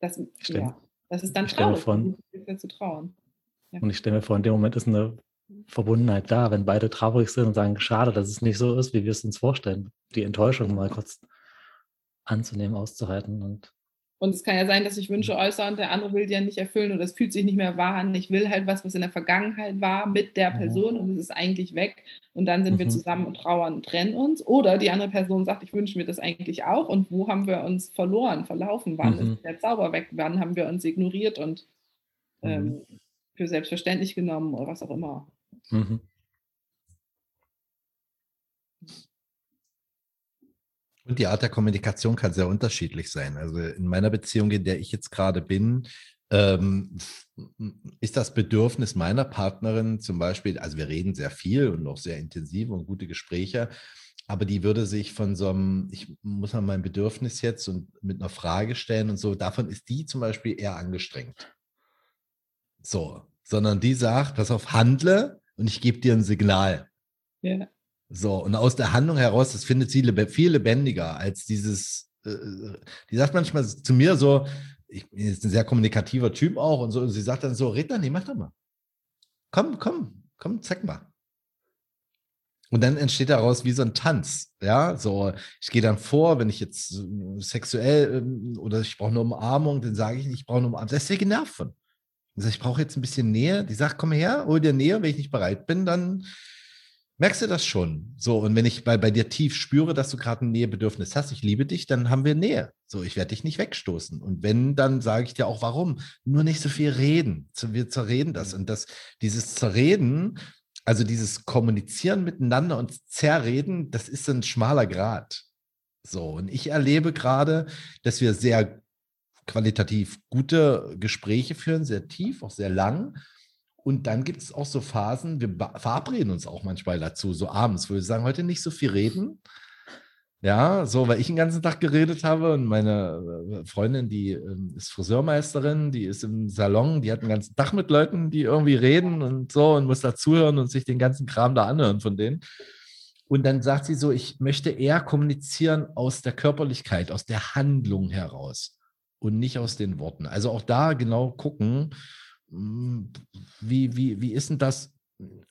Das, ja, das ist dann traurig, von, zu trauen. Ja. Und ich stelle mir vor, in dem Moment ist eine Verbundenheit da, wenn beide traurig sind und sagen, schade, dass es nicht so ist, wie wir es uns vorstellen. Die Enttäuschung mal kurz anzunehmen, auszuhalten und Und es kann ja sein, dass ich Wünsche äußere und der andere will die ja nicht erfüllen oder es fühlt sich nicht mehr wahr an. Ich will halt was, was in der Vergangenheit war mit der mhm. Person mhm. und es ist eigentlich weg. Und dann sind mhm. wir zusammen und trauern und trennen uns. Oder die andere Person sagt, ich wünsche mir das eigentlich auch. Und wo haben wir uns verloren, verlaufen? Wann mhm. ist der Zauber weg? Wann haben wir uns ignoriert und mhm. ähm, für selbstverständlich genommen oder was auch immer? Mhm. Und die Art der Kommunikation kann sehr unterschiedlich sein. Also in meiner Beziehung, in der ich jetzt gerade bin, ähm, ist das Bedürfnis meiner Partnerin zum Beispiel, also wir reden sehr viel und auch sehr intensiv und gute Gespräche, aber die würde sich von so einem, ich muss mal mein Bedürfnis jetzt und mit einer Frage stellen und so, davon ist die zum Beispiel eher angestrengt. So, sondern die sagt, pass auf, handle und ich gebe dir ein Signal. Ja. So, und aus der Handlung heraus, das findet sie viel lebendiger als dieses, äh, äh, die sagt manchmal zu mir so, ich bin jetzt ein sehr kommunikativer Typ auch und so, und sie sagt dann so, red dann, nee, mach doch mal. Komm, komm, komm, zeig mal. Und dann entsteht daraus wie so ein Tanz, ja, so, ich gehe dann vor, wenn ich jetzt sexuell ähm, oder ich brauche eine Umarmung, dann sage ich nicht, ich brauche eine Umarmung, da ist sehr genervt von. Ich ich brauche jetzt ein bisschen Nähe. Die sagt, komm her, hol dir Nähe. Wenn ich nicht bereit bin, dann Merkst du das schon? So, und wenn ich bei, bei dir tief spüre, dass du gerade ein Nähebedürfnis hast, ich liebe dich, dann haben wir Nähe. So, ich werde dich nicht wegstoßen. Und wenn, dann sage ich dir auch, warum. Nur nicht so viel reden. Wir zerreden das. Und das, dieses Zerreden, also dieses Kommunizieren miteinander und Zerreden, das ist ein schmaler Grad. So, und ich erlebe gerade, dass wir sehr qualitativ gute Gespräche führen, sehr tief, auch sehr lang und dann gibt es auch so Phasen, wir verabreden uns auch manchmal dazu, so abends, wo wir sagen, heute nicht so viel reden. Ja, so, weil ich den ganzen Tag geredet habe und meine äh, Freundin, die ähm, ist Friseurmeisterin, die ist im Salon, die hat den ganzen Tag mit Leuten, die irgendwie reden und so und muss dazuhören und sich den ganzen Kram da anhören von denen. Und dann sagt sie so, ich möchte eher kommunizieren aus der Körperlichkeit, aus der Handlung heraus und nicht aus den Worten. Also auch da genau gucken, wie, wie, wie ist denn das?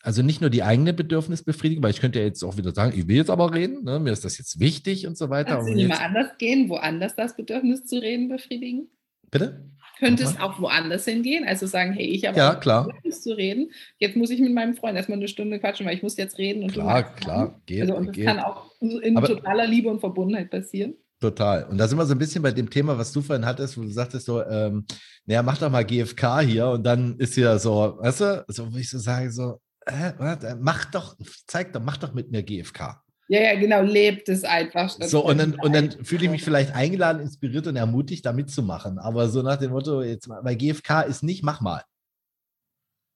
Also nicht nur die eigene Bedürfnisbefriedigung, weil ich könnte ja jetzt auch wieder sagen, ich will jetzt aber reden, ne? mir ist das jetzt wichtig und so weiter. Kannst du nicht mal anders gehen, woanders das Bedürfnis zu reden befriedigen? Bitte? Könnte es auch woanders hingehen, also sagen, hey, ich habe ja, klar. Bedürfnis zu reden. Jetzt muss ich mit meinem Freund erstmal eine Stunde quatschen, weil ich muss jetzt reden. Und klar, klar, geht. Also, und das geht. kann auch in aber, totaler Liebe und Verbundenheit passieren. Total. Und da sind wir so ein bisschen bei dem Thema, was du vorhin hattest, wo du sagtest so, ähm, naja, mach doch mal GFK hier und dann ist ja so, weißt du, so, wo ich so sage, so, äh, mach doch, zeig doch, mach doch mit mir GFK. Ja, ja, genau, lebt es einfach. So, und dann, und dann fühle ich mich vielleicht eingeladen, inspiriert und ermutigt, da mitzumachen. Aber so nach dem Motto, jetzt bei GFK ist nicht, mach mal.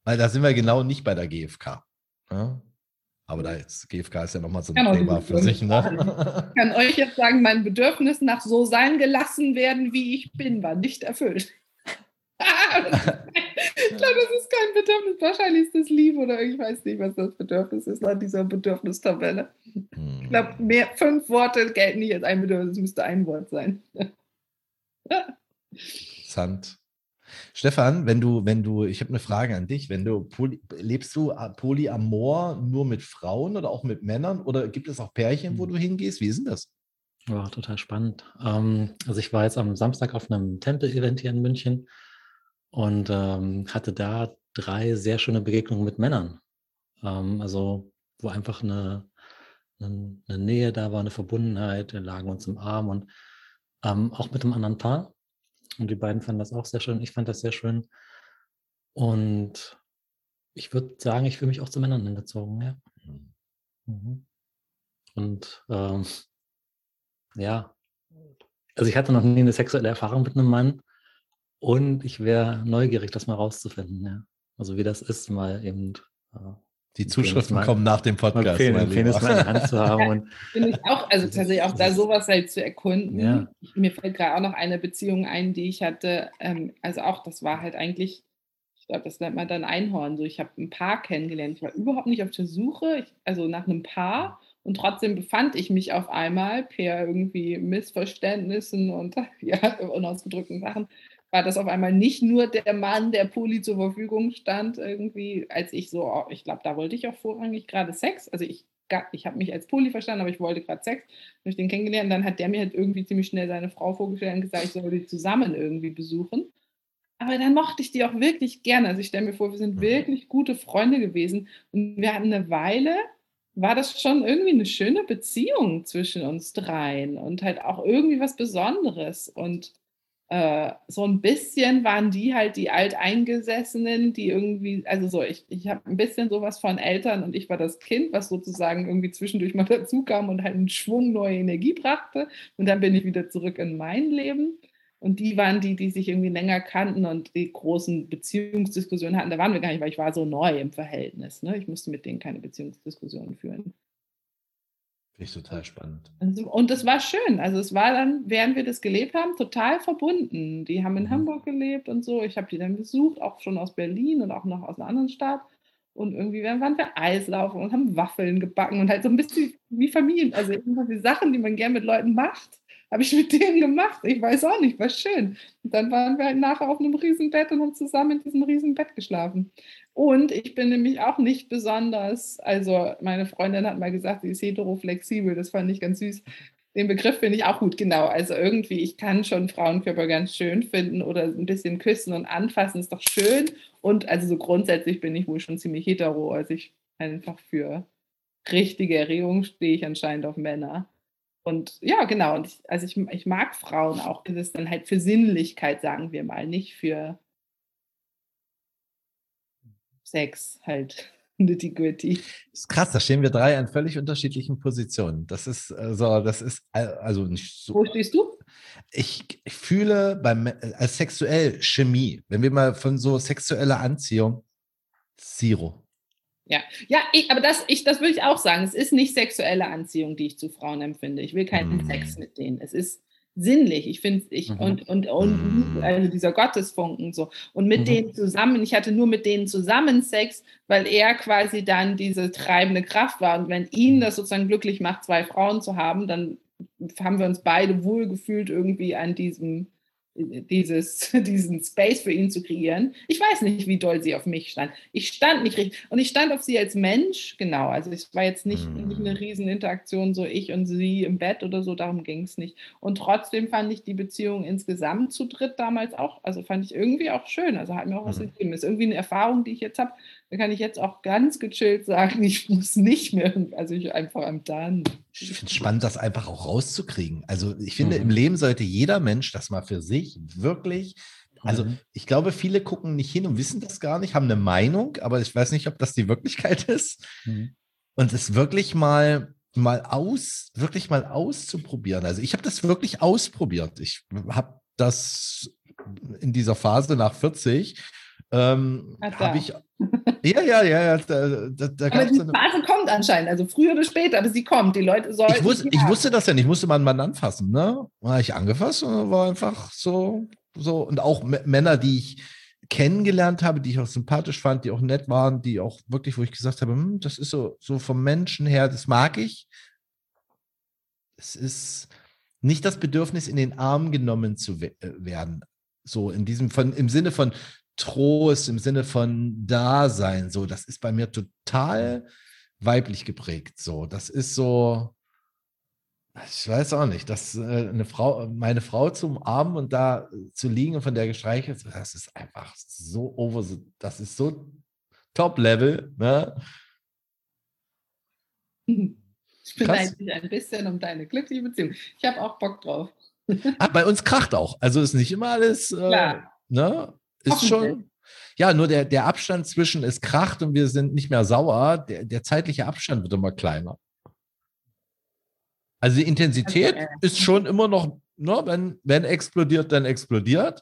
Weil da sind wir genau nicht bei der GFK. Ja? Aber da ist GFK ist ja nochmal so ein kann Thema für sich. Ne? Ich kann euch jetzt sagen, mein Bedürfnis nach so sein gelassen werden, wie ich bin, war nicht erfüllt. ich glaube, das ist kein Bedürfnis. Wahrscheinlich ist das Liebe oder ich weiß nicht, was das Bedürfnis ist nach dieser Bedürfnistabelle. Hm. Ich glaube, mehr, fünf Worte gelten nicht als ein Bedürfnis. Es müsste ein Wort sein. Interessant. Stefan, wenn du, wenn du, ich habe eine Frage an dich, wenn du poly, lebst du äh, Polyamor nur mit Frauen oder auch mit Männern oder gibt es auch Pärchen, wo hm. du hingehst? Wie ist denn das? Ja, total spannend. Ähm, also ich war jetzt am Samstag auf einem Tempel-Event hier in München und ähm, hatte da drei sehr schöne Begegnungen mit Männern. Ähm, also wo einfach eine, eine, eine, Nähe da war, eine Verbundenheit, wir lagen uns im Arm und auch mit einem anderen Paar. Und die beiden fanden das auch sehr schön. Ich fand das sehr schön. Und ich würde sagen, ich fühle mich auch zu Männern hingezogen, ja. Mhm. Und ähm, ja, also ich hatte noch nie eine sexuelle Erfahrung mit einem Mann und ich wäre neugierig, das mal rauszufinden, ja. Also wie das ist, mal eben äh, die Zuschriften mal, kommen nach dem Podcast. Penis, Penis mal in der Hand zu haben. Ja, Finde ich auch, also tatsächlich auch da sowas halt zu erkunden. Ja. Mir fällt gerade auch noch eine Beziehung ein, die ich hatte. Ähm, also auch, das war halt eigentlich, ich glaube, das nennt man dann Einhorn. So, ich habe ein Paar kennengelernt. Ich war überhaupt nicht auf der Suche, ich, also nach einem Paar. Und trotzdem befand ich mich auf einmal per irgendwie Missverständnissen und ja, unausgedrückten Sachen war das auf einmal nicht nur der Mann, der Poli zur Verfügung stand, irgendwie, als ich so, oh, ich glaube, da wollte ich auch vorrangig gerade Sex. Also ich ich habe mich als Poli verstanden, aber ich wollte gerade Sex, habe ich den kennengelernt. Dann hat der mir halt irgendwie ziemlich schnell seine Frau vorgestellt und gesagt, ich soll die zusammen irgendwie besuchen. Aber dann mochte ich die auch wirklich gerne. Also ich stelle mir vor, wir sind mhm. wirklich gute Freunde gewesen. Und wir hatten eine Weile, war das schon irgendwie eine schöne Beziehung zwischen uns dreien und halt auch irgendwie was Besonderes. Und äh, so ein bisschen waren die halt die Alteingesessenen, die irgendwie, also so, ich, ich habe ein bisschen sowas von Eltern und ich war das Kind, was sozusagen irgendwie zwischendurch mal dazu kam und halt einen Schwung neue Energie brachte. Und dann bin ich wieder zurück in mein Leben. Und die waren die, die sich irgendwie länger kannten und die großen Beziehungsdiskussionen hatten. Da waren wir gar nicht, weil ich war so neu im Verhältnis. Ne? Ich musste mit denen keine Beziehungsdiskussionen führen. Finde ich total spannend. Also, und es war schön. Also es war dann, während wir das gelebt haben, total verbunden. Die haben in mhm. Hamburg gelebt und so. Ich habe die dann besucht, auch schon aus Berlin und auch noch aus einer anderen Stadt. Und irgendwie waren wir Eislaufen und haben Waffeln gebacken und halt so ein bisschen wie Familien. Also irgendwelche Sachen, die man gern mit Leuten macht, habe ich mit denen gemacht. Ich weiß auch nicht, war schön. Und dann waren wir halt nachher auf einem Riesenbett und haben zusammen in diesem Riesenbett geschlafen. Und ich bin nämlich auch nicht besonders, also meine Freundin hat mal gesagt, sie ist heteroflexibel, das fand ich ganz süß. Den Begriff finde ich auch gut, genau. Also irgendwie, ich kann schon Frauenkörper ganz schön finden oder ein bisschen küssen und anfassen ist doch schön. Und also so grundsätzlich bin ich wohl schon ziemlich hetero. Also ich einfach für richtige Erregung stehe ich anscheinend auf Männer. Und ja, genau. Und ich, also ich, ich mag Frauen auch, das ist dann halt für Sinnlichkeit, sagen wir mal, nicht für Sex halt. Nitty gritty. Das ist krass, da stehen wir drei an völlig unterschiedlichen Positionen. Das ist also, das ist also nicht so. Wo stehst du? Ich, ich fühle beim äh, als sexuell Chemie, wenn wir mal von so sexueller Anziehung, Zero. Ja, ja, ich, aber das, ich, das würde ich auch sagen. Es ist nicht sexuelle Anziehung, die ich zu Frauen empfinde. Ich will keinen mm. Sex mit denen. Es ist sinnlich. Ich finde ich mhm. und, und, und mhm. also dieser Gottesfunken so. Und mit mhm. denen zusammen, ich hatte nur mit denen zusammen Sex, weil er quasi dann diese treibende Kraft war. Und wenn ihn mhm. das sozusagen glücklich macht, zwei Frauen zu haben, dann haben wir uns beide wohlgefühlt irgendwie an diesem dieses, diesen Space für ihn zu kreieren. Ich weiß nicht, wie doll sie auf mich stand. Ich stand nicht richtig. Und ich stand auf sie als Mensch, genau. Also es war jetzt nicht, mm. nicht eine Rieseninteraktion, so ich und sie im Bett oder so, darum ging es nicht. Und trotzdem fand ich die Beziehung insgesamt zu dritt damals auch, also fand ich irgendwie auch schön. Also hat mir auch was mm. gegeben. Ist irgendwie eine Erfahrung, die ich jetzt habe. Da kann ich jetzt auch ganz gechillt sagen, ich muss nicht mehr, also ich einfach am Dann. Ich finde es spannend, das einfach auch rauszukriegen. Also ich finde, mhm. im Leben sollte jeder Mensch das mal für sich wirklich also mhm. ich glaube, viele gucken nicht hin und wissen das gar nicht, haben eine Meinung, aber ich weiß nicht, ob das die Wirklichkeit ist. Mhm. Und es wirklich mal mal aus, wirklich mal auszuprobieren. Also ich habe das wirklich ausprobiert. Ich habe das in dieser Phase nach 40 ähm, habe ich. Ja, ja, ja, ja. Da, da, da aber die eine, Phase kommt anscheinend, also früher oder später, aber sie kommt. Die Leute sollen. Ich, wus, ich wusste das ja nicht, ich musste meinen Mann anfassen, ne? War ich angefasst und war einfach so, so. Und auch Männer, die ich kennengelernt habe, die ich auch sympathisch fand, die auch nett waren, die auch wirklich, wo ich gesagt habe, hm, das ist so, so vom Menschen her, das mag ich. Es ist nicht das Bedürfnis, in den Arm genommen zu äh, werden. So in diesem, von, im Sinne von, Trost, im Sinne von Dasein. So, das ist bei mir total weiblich geprägt. So, das ist so, ich weiß auch nicht, dass äh, eine Frau, meine Frau zu umarmen und da zu liegen und von der gestreichelt, das ist einfach so over, das ist so Top-Level. Ne? Ich beneide dich ein bisschen um deine glückliche Beziehung. Ich habe auch Bock drauf. ah, bei uns kracht auch. Also ist nicht immer alles. Äh, ne? Ist schon. Ja, nur der, der Abstand zwischen es kracht und wir sind nicht mehr sauer, der, der zeitliche Abstand wird immer kleiner. Also die Intensität okay. ist schon immer noch, ne, wenn, wenn explodiert, dann explodiert.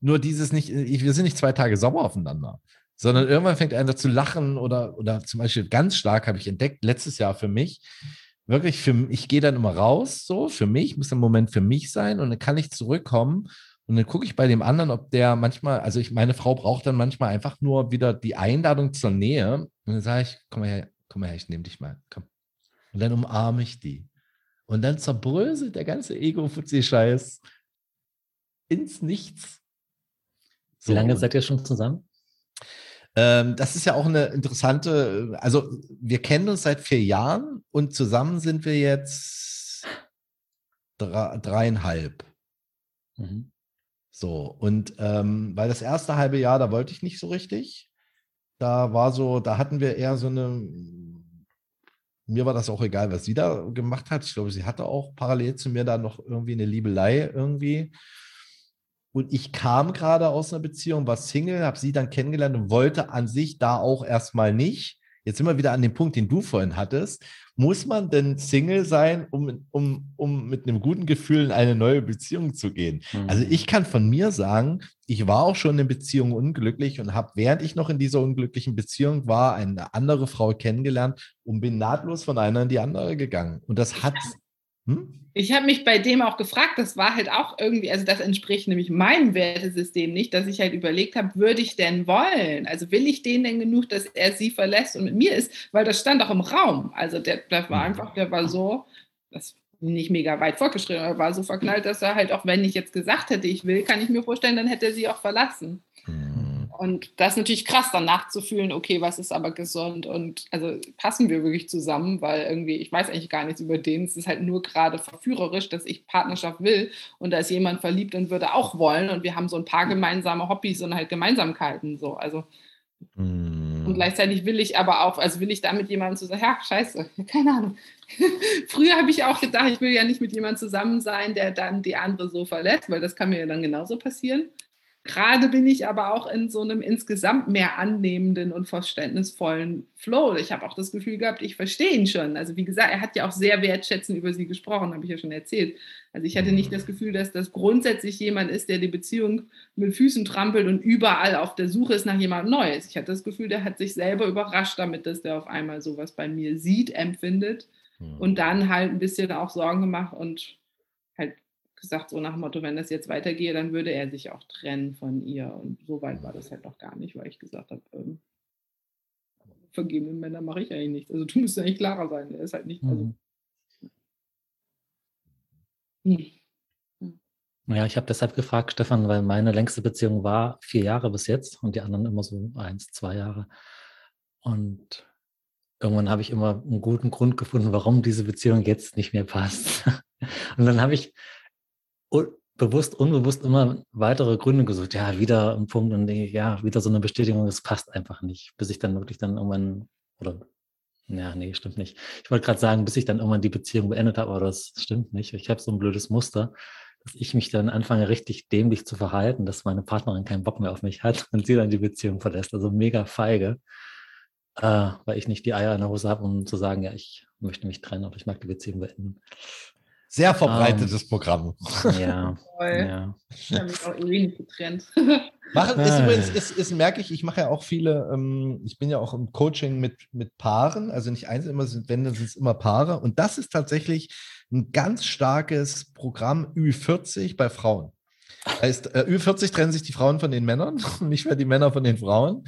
Nur dieses nicht, wir sind nicht zwei Tage sauer aufeinander, sondern irgendwann fängt einer zu lachen oder, oder zum Beispiel ganz stark habe ich entdeckt, letztes Jahr für mich, wirklich für ich gehe dann immer raus, so für mich, muss ein Moment für mich sein und dann kann ich zurückkommen und dann gucke ich bei dem anderen, ob der manchmal, also ich, meine Frau braucht dann manchmal einfach nur wieder die Einladung zur Nähe. Und dann sage ich, komm mal her, komm mal her, ich nehme dich mal, komm. Und dann umarme ich die. Und dann zerbröselt der ganze Ego-Fuzzi-Scheiß ins Nichts. So. Wie lange seid ihr schon zusammen? Ähm, das ist ja auch eine interessante, also wir kennen uns seit vier Jahren und zusammen sind wir jetzt drei, dreieinhalb. Mhm. So, und ähm, weil das erste halbe Jahr, da wollte ich nicht so richtig. Da war so, da hatten wir eher so eine, mir war das auch egal, was sie da gemacht hat. Ich glaube, sie hatte auch parallel zu mir da noch irgendwie eine Liebelei irgendwie. Und ich kam gerade aus einer Beziehung, war Single, habe sie dann kennengelernt und wollte an sich da auch erstmal nicht. Jetzt sind wir wieder an dem Punkt, den du vorhin hattest. Muss man denn Single sein, um, um, um mit einem guten Gefühl in eine neue Beziehung zu gehen? Mhm. Also ich kann von mir sagen, ich war auch schon in Beziehungen unglücklich und habe, während ich noch in dieser unglücklichen Beziehung war, eine andere Frau kennengelernt und bin nahtlos von einer in die andere gegangen. Und das hat hm? Ich habe mich bei dem auch gefragt, das war halt auch irgendwie, also das entspricht nämlich meinem Wertesystem nicht, dass ich halt überlegt habe, würde ich denn wollen? Also will ich den denn genug, dass er sie verlässt und mit mir ist? Weil das stand auch im Raum. Also der, der war hm. einfach, der war so, das nicht mega weit fortgeschritten, aber war so verknallt, dass er halt auch, wenn ich jetzt gesagt hätte, ich will, kann ich mir vorstellen, dann hätte er sie auch verlassen. Und das ist natürlich krass, dann nachzufühlen, okay, was ist aber gesund und also passen wir wirklich zusammen, weil irgendwie, ich weiß eigentlich gar nichts über den. Es ist halt nur gerade verführerisch, dass ich Partnerschaft will und da ist jemand verliebt und würde auch wollen und wir haben so ein paar gemeinsame Hobbys und halt Gemeinsamkeiten so. Also mm. und gleichzeitig will ich aber auch, also will ich da mit jemandem zusammen, ja, scheiße, keine Ahnung. Früher habe ich auch gedacht, ich will ja nicht mit jemandem zusammen sein, der dann die andere so verlässt, weil das kann mir ja dann genauso passieren. Gerade bin ich aber auch in so einem insgesamt mehr annehmenden und verständnisvollen Flow. Ich habe auch das Gefühl gehabt, ich verstehe ihn schon. Also wie gesagt, er hat ja auch sehr wertschätzend über sie gesprochen, habe ich ja schon erzählt. Also ich hatte nicht das Gefühl, dass das grundsätzlich jemand ist, der die Beziehung mit Füßen trampelt und überall auf der Suche ist nach jemand Neues. Ich hatte das Gefühl, der hat sich selber überrascht damit, dass der auf einmal sowas bei mir sieht, empfindet hm. und dann halt ein bisschen auch Sorgen gemacht und gesagt, so nach dem Motto, wenn das jetzt weitergehe, dann würde er sich auch trennen von ihr. Und so weit war das halt noch gar nicht, weil ich gesagt habe, ähm, vergebenen Männer mache ich eigentlich nichts. Also du musst eigentlich klarer sein. Er ist halt nicht. Also, mhm. hm. Ja, ich habe deshalb gefragt, Stefan, weil meine längste Beziehung war vier Jahre bis jetzt und die anderen immer so eins, zwei Jahre. Und irgendwann habe ich immer einen guten Grund gefunden, warum diese Beziehung jetzt nicht mehr passt. Und dann habe ich bewusst, unbewusst immer weitere Gründe gesucht. Ja, wieder ein Punkt und ja, wieder so eine Bestätigung, es passt einfach nicht, bis ich dann wirklich dann irgendwann, oder, ja, nee, stimmt nicht. Ich wollte gerade sagen, bis ich dann irgendwann die Beziehung beendet habe, aber das stimmt nicht. Ich habe so ein blödes Muster, dass ich mich dann anfange, richtig dämlich zu verhalten, dass meine Partnerin keinen Bock mehr auf mich hat und sie dann die Beziehung verlässt. Also mega feige, äh, weil ich nicht die Eier in der Hose habe, um zu sagen, ja, ich möchte mich trennen oder ich mag die Beziehung beenden. Sehr verbreitetes um, ähm, Programm. Ja. ja. Ich habe mich auch irgendwie nicht getrennt. Machen ist ah. übrigens, ist, ist, merke ich, ich mache ja auch viele, ähm, ich bin ja auch im Coaching mit, mit Paaren, also nicht einzeln, immer sind, wenn, dann sind es immer Paare. Und das ist tatsächlich ein ganz starkes Programm Ü40 bei Frauen. Heißt, äh, Ü40 trennen sich die Frauen von den Männern, nicht mehr die Männer von den Frauen.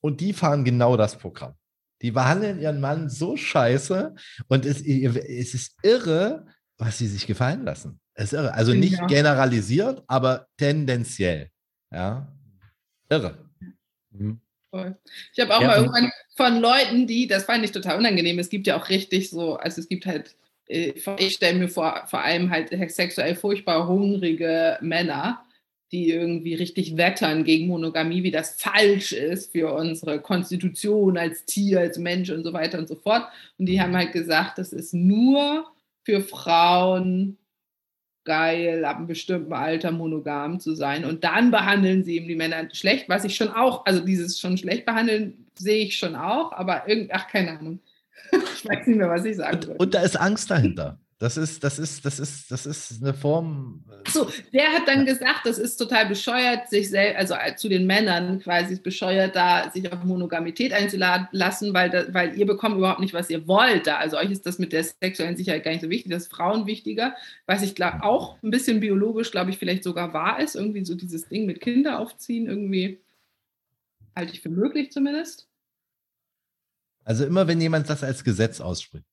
Und die fahren genau das Programm. Die behandeln ihren Mann so scheiße und es, es ist irre, was sie sich gefallen lassen. ist irre. Also nicht ja. generalisiert, aber tendenziell. Ja. Irre. Mhm. Ich habe auch ja. mal irgendwann von Leuten, die, das fand ich total unangenehm, es gibt ja auch richtig so, also es gibt halt, äh, ich stelle mir vor, vor allem halt sexuell furchtbar hungrige Männer, die irgendwie richtig wettern gegen Monogamie, wie das falsch ist für unsere Konstitution als Tier, als Mensch und so weiter und so fort. Und die haben halt gesagt, das ist nur für Frauen geil, ab einem bestimmten Alter monogam zu sein. Und dann behandeln sie eben die Männer schlecht, was ich schon auch, also dieses schon schlecht behandeln sehe ich schon auch, aber irgendwie, ach, keine Ahnung. ich weiß nicht mehr, was ich sagen würde. Und da ist Angst dahinter. Das ist, das ist, das ist, das ist eine Form. Äh, so, der hat dann gesagt, das ist total bescheuert, sich selbst, also äh, zu den Männern quasi bescheuert, da sich auf Monogamität einzulassen, weil, da, weil ihr bekommt überhaupt nicht, was ihr wollt da. Also euch ist das mit der sexuellen Sicherheit gar nicht so wichtig, das ist Frauen wichtiger, was ich glaube auch ein bisschen biologisch, glaube ich, vielleicht sogar wahr ist. Irgendwie so dieses Ding mit Kinder aufziehen, irgendwie halte ich für möglich zumindest. Also immer, wenn jemand das als Gesetz ausspricht.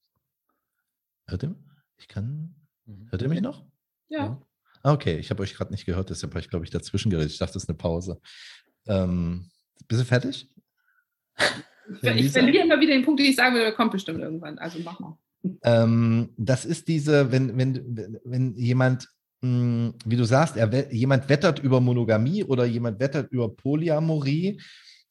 Hört ihr? Ich kann. Mhm. Hört ihr mich noch? Ja. ja. Ah, okay, ich habe euch gerade nicht gehört, deshalb habe ich, glaube ich, dazwischen geredet. Ich dachte, das ist eine Pause. Ähm, bist du fertig? Ich, ich verliere immer wieder den Punkt, den ich sagen der kommt bestimmt irgendwann. Also mach mal. Ähm, das ist diese, wenn, wenn, wenn jemand, mh, hm, wie du sagst, er, jemand wettert über Monogamie oder jemand wettert über Polyamorie.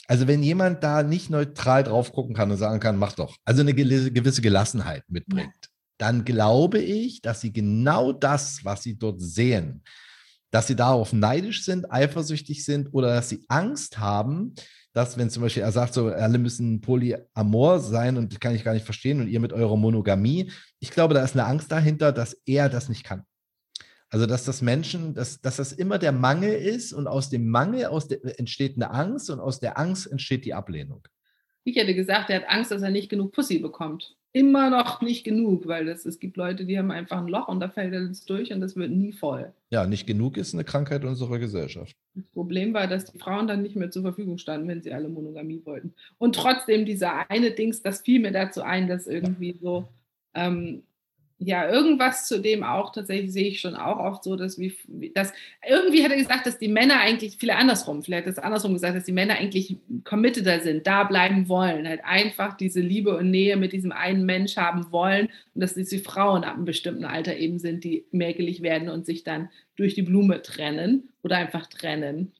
Also wenn jemand da nicht neutral drauf gucken kann und sagen kann, mach doch, also eine gewisse Gelassenheit mitbringt, ja. Dann glaube ich, dass sie genau das, was sie dort sehen, dass sie darauf neidisch sind, eifersüchtig sind oder dass sie Angst haben, dass, wenn zum Beispiel er sagt, so, alle müssen polyamor sein und das kann ich gar nicht verstehen und ihr mit eurer Monogamie, ich glaube, da ist eine Angst dahinter, dass er das nicht kann. Also, dass das Menschen, dass, dass das immer der Mangel ist und aus dem Mangel aus der, entsteht eine Angst und aus der Angst entsteht die Ablehnung. Ich hätte gesagt, er hat Angst, dass er nicht genug Pussy bekommt. Immer noch nicht genug, weil das, es gibt Leute, die haben einfach ein Loch und da fällt jetzt durch und das wird nie voll. Ja, nicht genug ist eine Krankheit unserer Gesellschaft. Das Problem war, dass die Frauen dann nicht mehr zur Verfügung standen, wenn sie alle Monogamie wollten. Und trotzdem dieser eine Dings, das fiel mir dazu ein, dass irgendwie so ähm, ja, irgendwas zu dem auch. Tatsächlich sehe ich schon auch oft so, dass wie, dass irgendwie hat er gesagt, dass die Männer eigentlich, viele andersrum, vielleicht hat es andersrum gesagt, dass die Männer eigentlich committeder sind, da bleiben wollen, halt einfach diese Liebe und Nähe mit diesem einen Mensch haben wollen und dass diese Frauen ab einem bestimmten Alter eben sind, die mäkelig werden und sich dann durch die Blume trennen oder einfach trennen.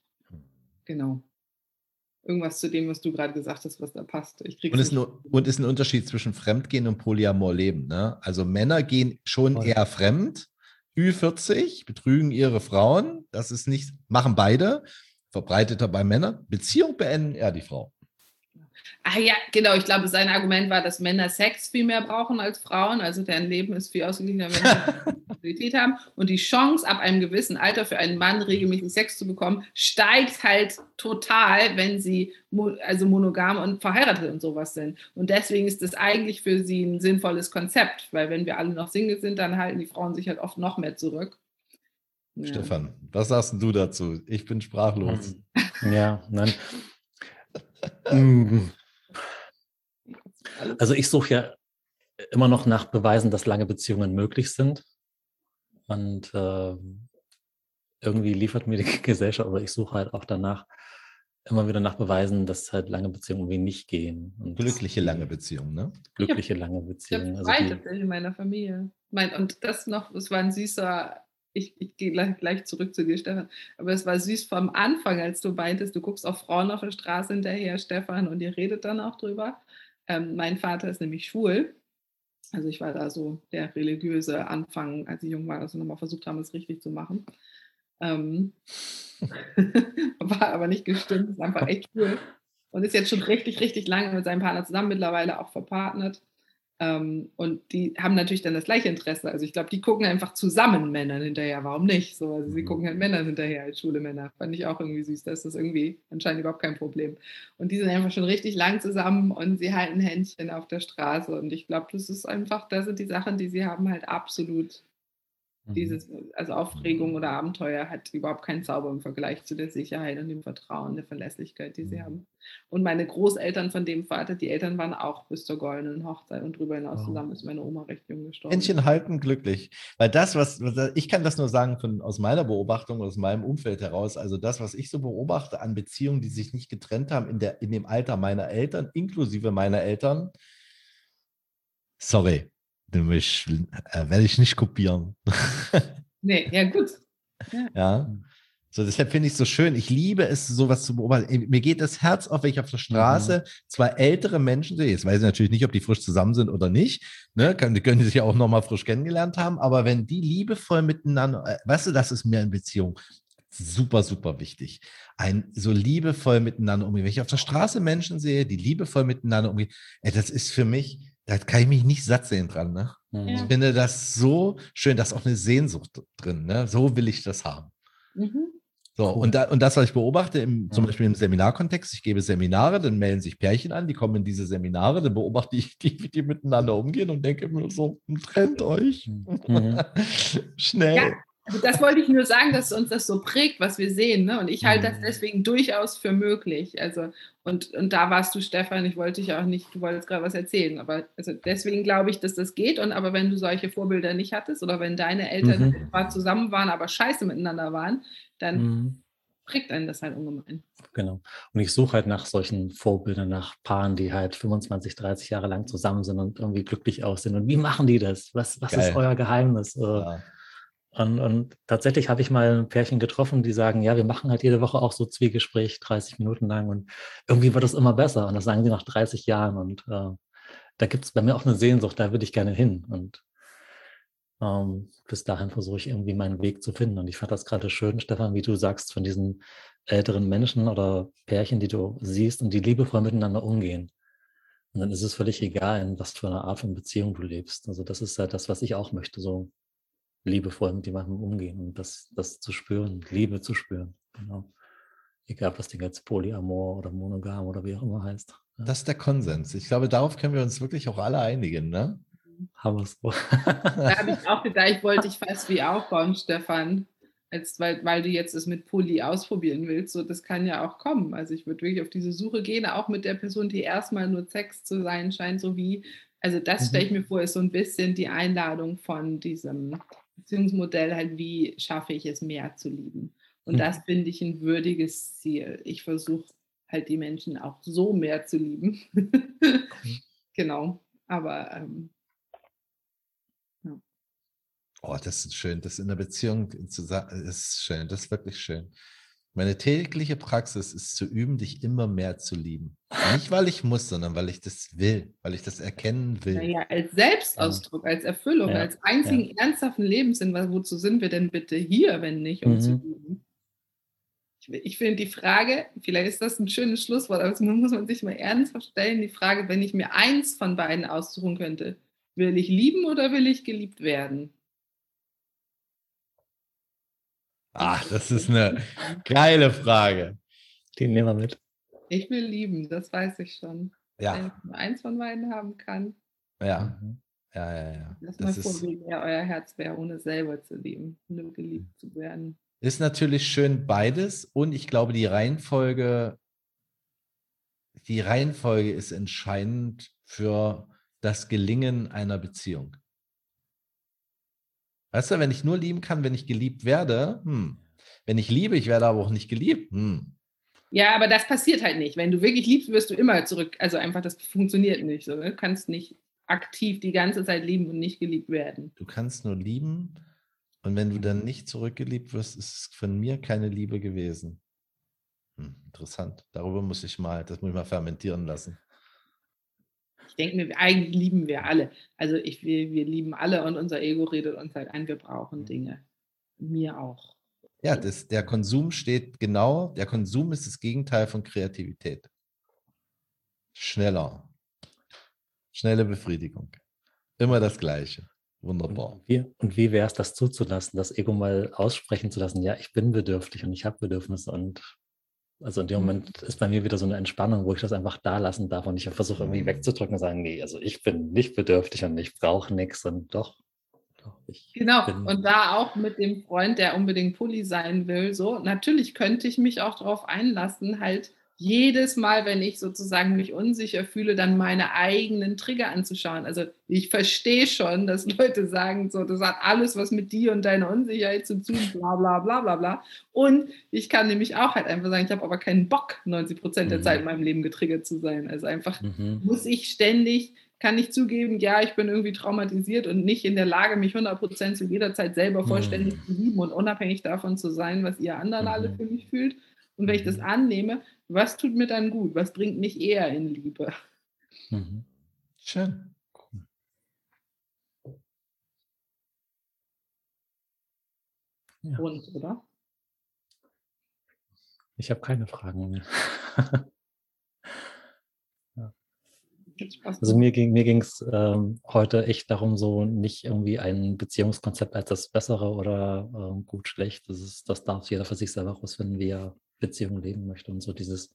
Genau irgendwas zu dem, was du gerade gesagt hast, was da passt. Ich und, ist ein, und ist ein Unterschied zwischen Fremdgehen und Polyamor-Leben. Ne? Also Männer gehen schon Voll. eher fremd, Ü40, betrügen ihre Frauen. Das ist nicht, machen beide, verbreiteter bei Männern. Beziehung beenden eher die Frau. Ah ja, genau. Ich glaube, sein Argument war, dass Männer Sex viel mehr brauchen als Frauen. Also deren Leben ist viel ausgeglichener, wenn sie Sexualität haben. Und die Chance, ab einem gewissen Alter für einen Mann regelmäßig Sex zu bekommen, steigt halt total, wenn sie also monogam und verheiratet und sowas sind. Und deswegen ist das eigentlich für sie ein sinnvolles Konzept, weil wenn wir alle noch Single sind, dann halten die Frauen sich halt oft noch mehr zurück. Ja. Stefan, was sagst du dazu? Ich bin sprachlos. Ja, nein. Also ich suche ja immer noch nach Beweisen, dass lange Beziehungen möglich sind. Und äh, irgendwie liefert mir die Gesellschaft, oder ich suche halt auch danach immer wieder nach Beweisen, dass halt lange Beziehungen irgendwie nicht gehen. Und glückliche lange Beziehungen, ne? Glückliche hab, lange Beziehungen. Ich habe also in meiner Familie. Mein, und das noch, es war ein süßer, ich, ich gehe gleich, gleich zurück zu dir, Stefan, aber es war süß vom Anfang, als du meintest, du guckst auch Frauen auf der Straße hinterher, Stefan, und ihr redet dann auch drüber. Ähm, mein Vater ist nämlich schwul. Also ich war da so der religiöse Anfang, als ich jung war, dass wir nochmal versucht haben, es richtig zu machen. Ähm, war aber nicht gestimmt, ist einfach echt cool. Und ist jetzt schon richtig, richtig lange mit seinem Partner zusammen, mittlerweile auch verpartnert. Ähm, und die haben natürlich dann das gleiche Interesse. Also ich glaube, die gucken einfach zusammen Männern hinterher. Warum nicht? So, also sie mhm. gucken halt Männern hinterher als schwule Männer. Fand ich auch irgendwie süß. Das ist irgendwie anscheinend überhaupt kein Problem. Und die sind einfach schon richtig lang zusammen und sie halten Händchen auf der Straße. Und ich glaube, das ist einfach, das sind die Sachen, die sie haben halt absolut. Dieses, also Aufregung oder Abenteuer hat überhaupt keinen Zauber im Vergleich zu der Sicherheit und dem Vertrauen, der Verlässlichkeit, die sie mhm. haben. Und meine Großeltern von dem Vater, die Eltern waren auch bis zur goldenen Hochzeit und darüber hinaus wow. zusammen ist meine Oma recht jung gestorben. Händchen halten glücklich. Weil das, was, ich kann das nur sagen von, aus meiner Beobachtung, aus meinem Umfeld heraus, also das, was ich so beobachte an Beziehungen, die sich nicht getrennt haben in, der, in dem Alter meiner Eltern, inklusive meiner Eltern, sorry, Nämlich äh, werde ich nicht kopieren. nee, ja, gut. Ja. ja. So, deshalb finde ich es so schön. Ich liebe es, sowas zu beobachten. Mir geht das Herz auf, wenn ich auf der Straße mhm. zwei ältere Menschen sehe. Jetzt weiß ich natürlich nicht, ob die frisch zusammen sind oder nicht. Ne? Die können sich ja auch nochmal frisch kennengelernt haben. Aber wenn die liebevoll miteinander, äh, weißt du, das ist mir in Beziehung super, super wichtig. Ein so liebevoll miteinander umgehen. Wenn ich auf der Straße Menschen sehe, die liebevoll miteinander umgehen, ey, das ist für mich, da kann ich mich nicht satt sehen dran. Ne? Mhm. Ich finde das so schön, da ist auch eine Sehnsucht drin. Ne? So will ich das haben. Mhm. So, cool. und, da, und das, was ich beobachte, im, zum Beispiel im Seminarkontext, ich gebe Seminare, dann melden sich Pärchen an, die kommen in diese Seminare, dann beobachte ich die, wie die miteinander umgehen und denke mir so, trennt euch. Mhm. Schnell. Ja, also das wollte ich nur sagen, dass uns das so prägt, was wir sehen. Ne? Und ich halte das mhm. deswegen durchaus für möglich. Also, und, und da warst du, Stefan, ich wollte dich auch nicht, du wolltest gerade was erzählen, aber also deswegen glaube ich, dass das geht. Und aber wenn du solche Vorbilder nicht hattest oder wenn deine Eltern mhm. zwar zusammen waren, aber scheiße miteinander waren, dann mhm. prägt einen das halt ungemein. Genau. Und ich suche halt nach solchen Vorbildern, nach Paaren, die halt 25, 30 Jahre lang zusammen sind und irgendwie glücklich aussehen. Und wie machen die das? Was, was ist euer Geheimnis? Äh, ja. Und, und, tatsächlich habe ich mal ein Pärchen getroffen, die sagen, ja, wir machen halt jede Woche auch so Zwiegespräch, 30 Minuten lang und irgendwie wird es immer besser. Und das sagen sie nach 30 Jahren. Und äh, da gibt es bei mir auch eine Sehnsucht, da würde ich gerne hin. Und ähm, bis dahin versuche ich irgendwie meinen Weg zu finden. Und ich fand das gerade schön, Stefan, wie du sagst, von diesen älteren Menschen oder Pärchen, die du siehst und die liebevoll miteinander umgehen. Und dann ist es völlig egal, in was für einer Art von Beziehung du lebst. Also das ist ja das, was ich auch möchte, so liebevoll mit jemandem umgehen und das, das zu spüren, Liebe zu spüren. Genau. Egal, ob das Ding jetzt Polyamor oder Monogam oder wie auch immer heißt. Ja. Das ist der Konsens. Ich glaube, darauf können wir uns wirklich auch alle einigen, ne? Haben wir es so. da habe ich auch gedacht, ich wollte dich fast wie aufbauen, Stefan. Als, weil, weil du jetzt es mit Poly ausprobieren willst. So, das kann ja auch kommen. Also ich würde wirklich auf diese Suche gehen, auch mit der Person, die erstmal nur Sex zu sein scheint, so wie, also das mhm. stelle ich mir vor, ist so ein bisschen die Einladung von diesem Beziehungsmodell halt, wie schaffe ich es mehr zu lieben. Und mhm. das finde ich ein würdiges Ziel. Ich versuche halt die Menschen auch so mehr zu lieben. genau. Aber ähm, ja. Oh, das ist schön. Das in der Beziehung zu sagen, ist schön. Das ist wirklich schön. Meine tägliche Praxis ist zu üben, dich immer mehr zu lieben. Nicht, weil ich muss, sondern weil ich das will, weil ich das erkennen will. Naja, als Selbstausdruck, als Erfüllung, ja. als einzigen ja. ernsthaften Lebenssinn. Wozu sind wir denn bitte hier, wenn nicht, um mhm. zu lieben? Ich, ich finde die Frage, vielleicht ist das ein schönes Schlusswort, aber das muss man sich mal ernsthaft stellen, die Frage, wenn ich mir eins von beiden aussuchen könnte, will ich lieben oder will ich geliebt werden? Ach, das ist eine geile Frage. Die nehmen wir mit. Ich will lieben, das weiß ich schon. Ja. Wenn ich nur eins von beiden haben kann. Ja. Mhm. Ja, ja, ja. Lass mal vor, wie mehr euer Herz wäre, ohne selber zu lieben, nur geliebt zu werden. Ist natürlich schön beides und ich glaube, die Reihenfolge, die Reihenfolge ist entscheidend für das Gelingen einer Beziehung. Weißt du, wenn ich nur lieben kann, wenn ich geliebt werde, hm. wenn ich liebe, ich werde aber auch nicht geliebt. Hm. Ja, aber das passiert halt nicht. Wenn du wirklich liebst, wirst du immer zurück. Also einfach, das funktioniert nicht so. Ne? Du kannst nicht aktiv die ganze Zeit lieben und nicht geliebt werden. Du kannst nur lieben und wenn du dann nicht zurückgeliebt wirst, ist es von mir keine Liebe gewesen. Hm, interessant. Darüber muss ich mal, das muss ich mal fermentieren lassen denke mir, eigentlich lieben wir alle. Also ich, wir, wir lieben alle und unser Ego redet uns halt ein, wir brauchen Dinge. Mir auch. Ja, das, der Konsum steht genau, der Konsum ist das Gegenteil von Kreativität. Schneller. Schnelle Befriedigung. Immer das Gleiche. Wunderbar. Und wie, und wie wäre es, das zuzulassen, das Ego mal aussprechen zu lassen? Ja, ich bin bedürftig und ich habe Bedürfnisse und also in dem mhm. Moment ist bei mir wieder so eine Entspannung, wo ich das einfach da lassen darf und ich versuche irgendwie mhm. wegzudrücken und sagen, nee, also ich bin nicht bedürftig und ich brauche nichts und doch. doch genau, und da auch mit dem Freund, der unbedingt Pulli sein will, so, natürlich könnte ich mich auch darauf einlassen, halt jedes Mal, wenn ich sozusagen mich unsicher fühle, dann meine eigenen Trigger anzuschauen. Also ich verstehe schon, dass Leute sagen, so, das hat alles was mit dir und deiner Unsicherheit zu tun, bla bla bla bla bla. Und ich kann nämlich auch halt einfach sagen, ich habe aber keinen Bock, 90 Prozent der mhm. Zeit in meinem Leben getriggert zu sein. Also einfach mhm. muss ich ständig, kann ich zugeben, ja, ich bin irgendwie traumatisiert und nicht in der Lage, mich 100 Prozent zu jeder Zeit selber vollständig mhm. zu lieben und unabhängig davon zu sein, was ihr anderen alle mhm. für mich fühlt. Und wenn ich das mhm. annehme, was tut mir dann gut? Was bringt mich eher in Liebe? Mhm. Schön. Ja. Und, oder? Ich habe keine Fragen mehr. ja. Also mir ging mir es ähm, heute echt darum, so nicht irgendwie ein Beziehungskonzept als das Bessere oder ähm, gut schlecht. Das ist, das darf jeder für sich selber rausfinden, wie er Beziehung leben möchte und so dieses,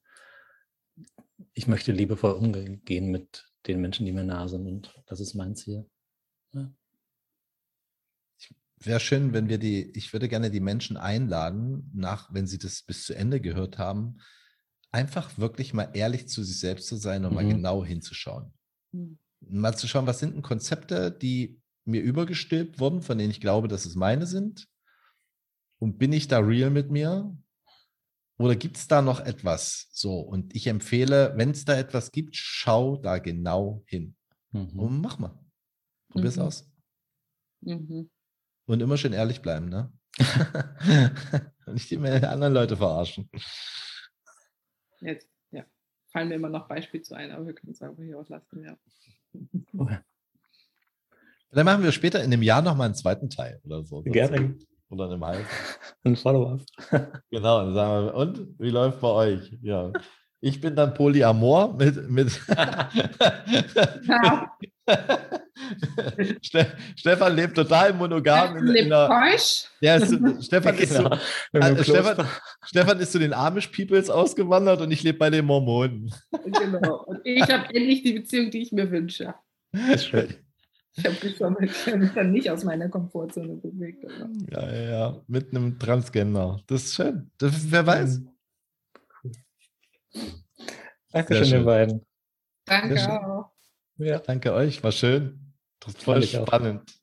ich möchte liebevoll umgehen mit den Menschen, die mir nah sind und das ist mein Ziel. Ja. Wäre schön, wenn wir die, ich würde gerne die Menschen einladen, nach, wenn sie das bis zu Ende gehört haben, einfach wirklich mal ehrlich zu sich selbst zu sein und mhm. mal genau hinzuschauen. Mhm. Mal zu schauen, was sind denn Konzepte, die mir übergestülpt wurden, von denen ich glaube, dass es meine sind? Und bin ich da real mit mir? Oder gibt es da noch etwas? So, und ich empfehle, wenn es da etwas gibt, schau da genau hin. Mhm. Und mach mal. Probier's Mhm. aus. Mhm. Und immer schön ehrlich bleiben, ne? Und nicht immer anderen Leute verarschen. Jetzt, ja. Fallen mir immer noch Beispiele zu ein, aber wir können es einfach hier auch lassen, ja. Dann machen wir später in einem Jahr nochmal einen zweiten Teil oder so. Gerne Oder in einem halben. ein Follow-up. Genau, dann sagen wir, und wie läuft bei euch? Ja. Ich bin dann Polyamor mit. mit Ste Stefan lebt total monogam. In, in der, Keusch. der ist, Stefan, ist Genau. zu, Mit dem äh, Stefan. Stefan ist zu den Amish Peoples ausgewandert und ich lebe bei den Mormonen. Genau. Und ich habe endlich die Beziehung, die ich mir wünsche. Ist schön. Ich habe mich, schon- dann nicht aus meiner Komfortzone bewegt. Aber. Ja, ja, ja, mit einem Transgender. Das ist schön. Das, wer weiß. Danke Sehr schön, schön. den beiden. Danke auch. Ja. Danke euch, war schön. Das ist voll ich auch. spannend.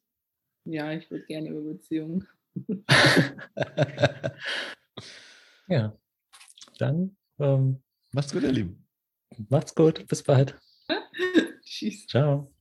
Ja, ich würde gerne über Beziehungen. ja. Dann ähm, Macht's gut, ihr Lieben. macht's gut. Bis bald. Tschüss. Ciao.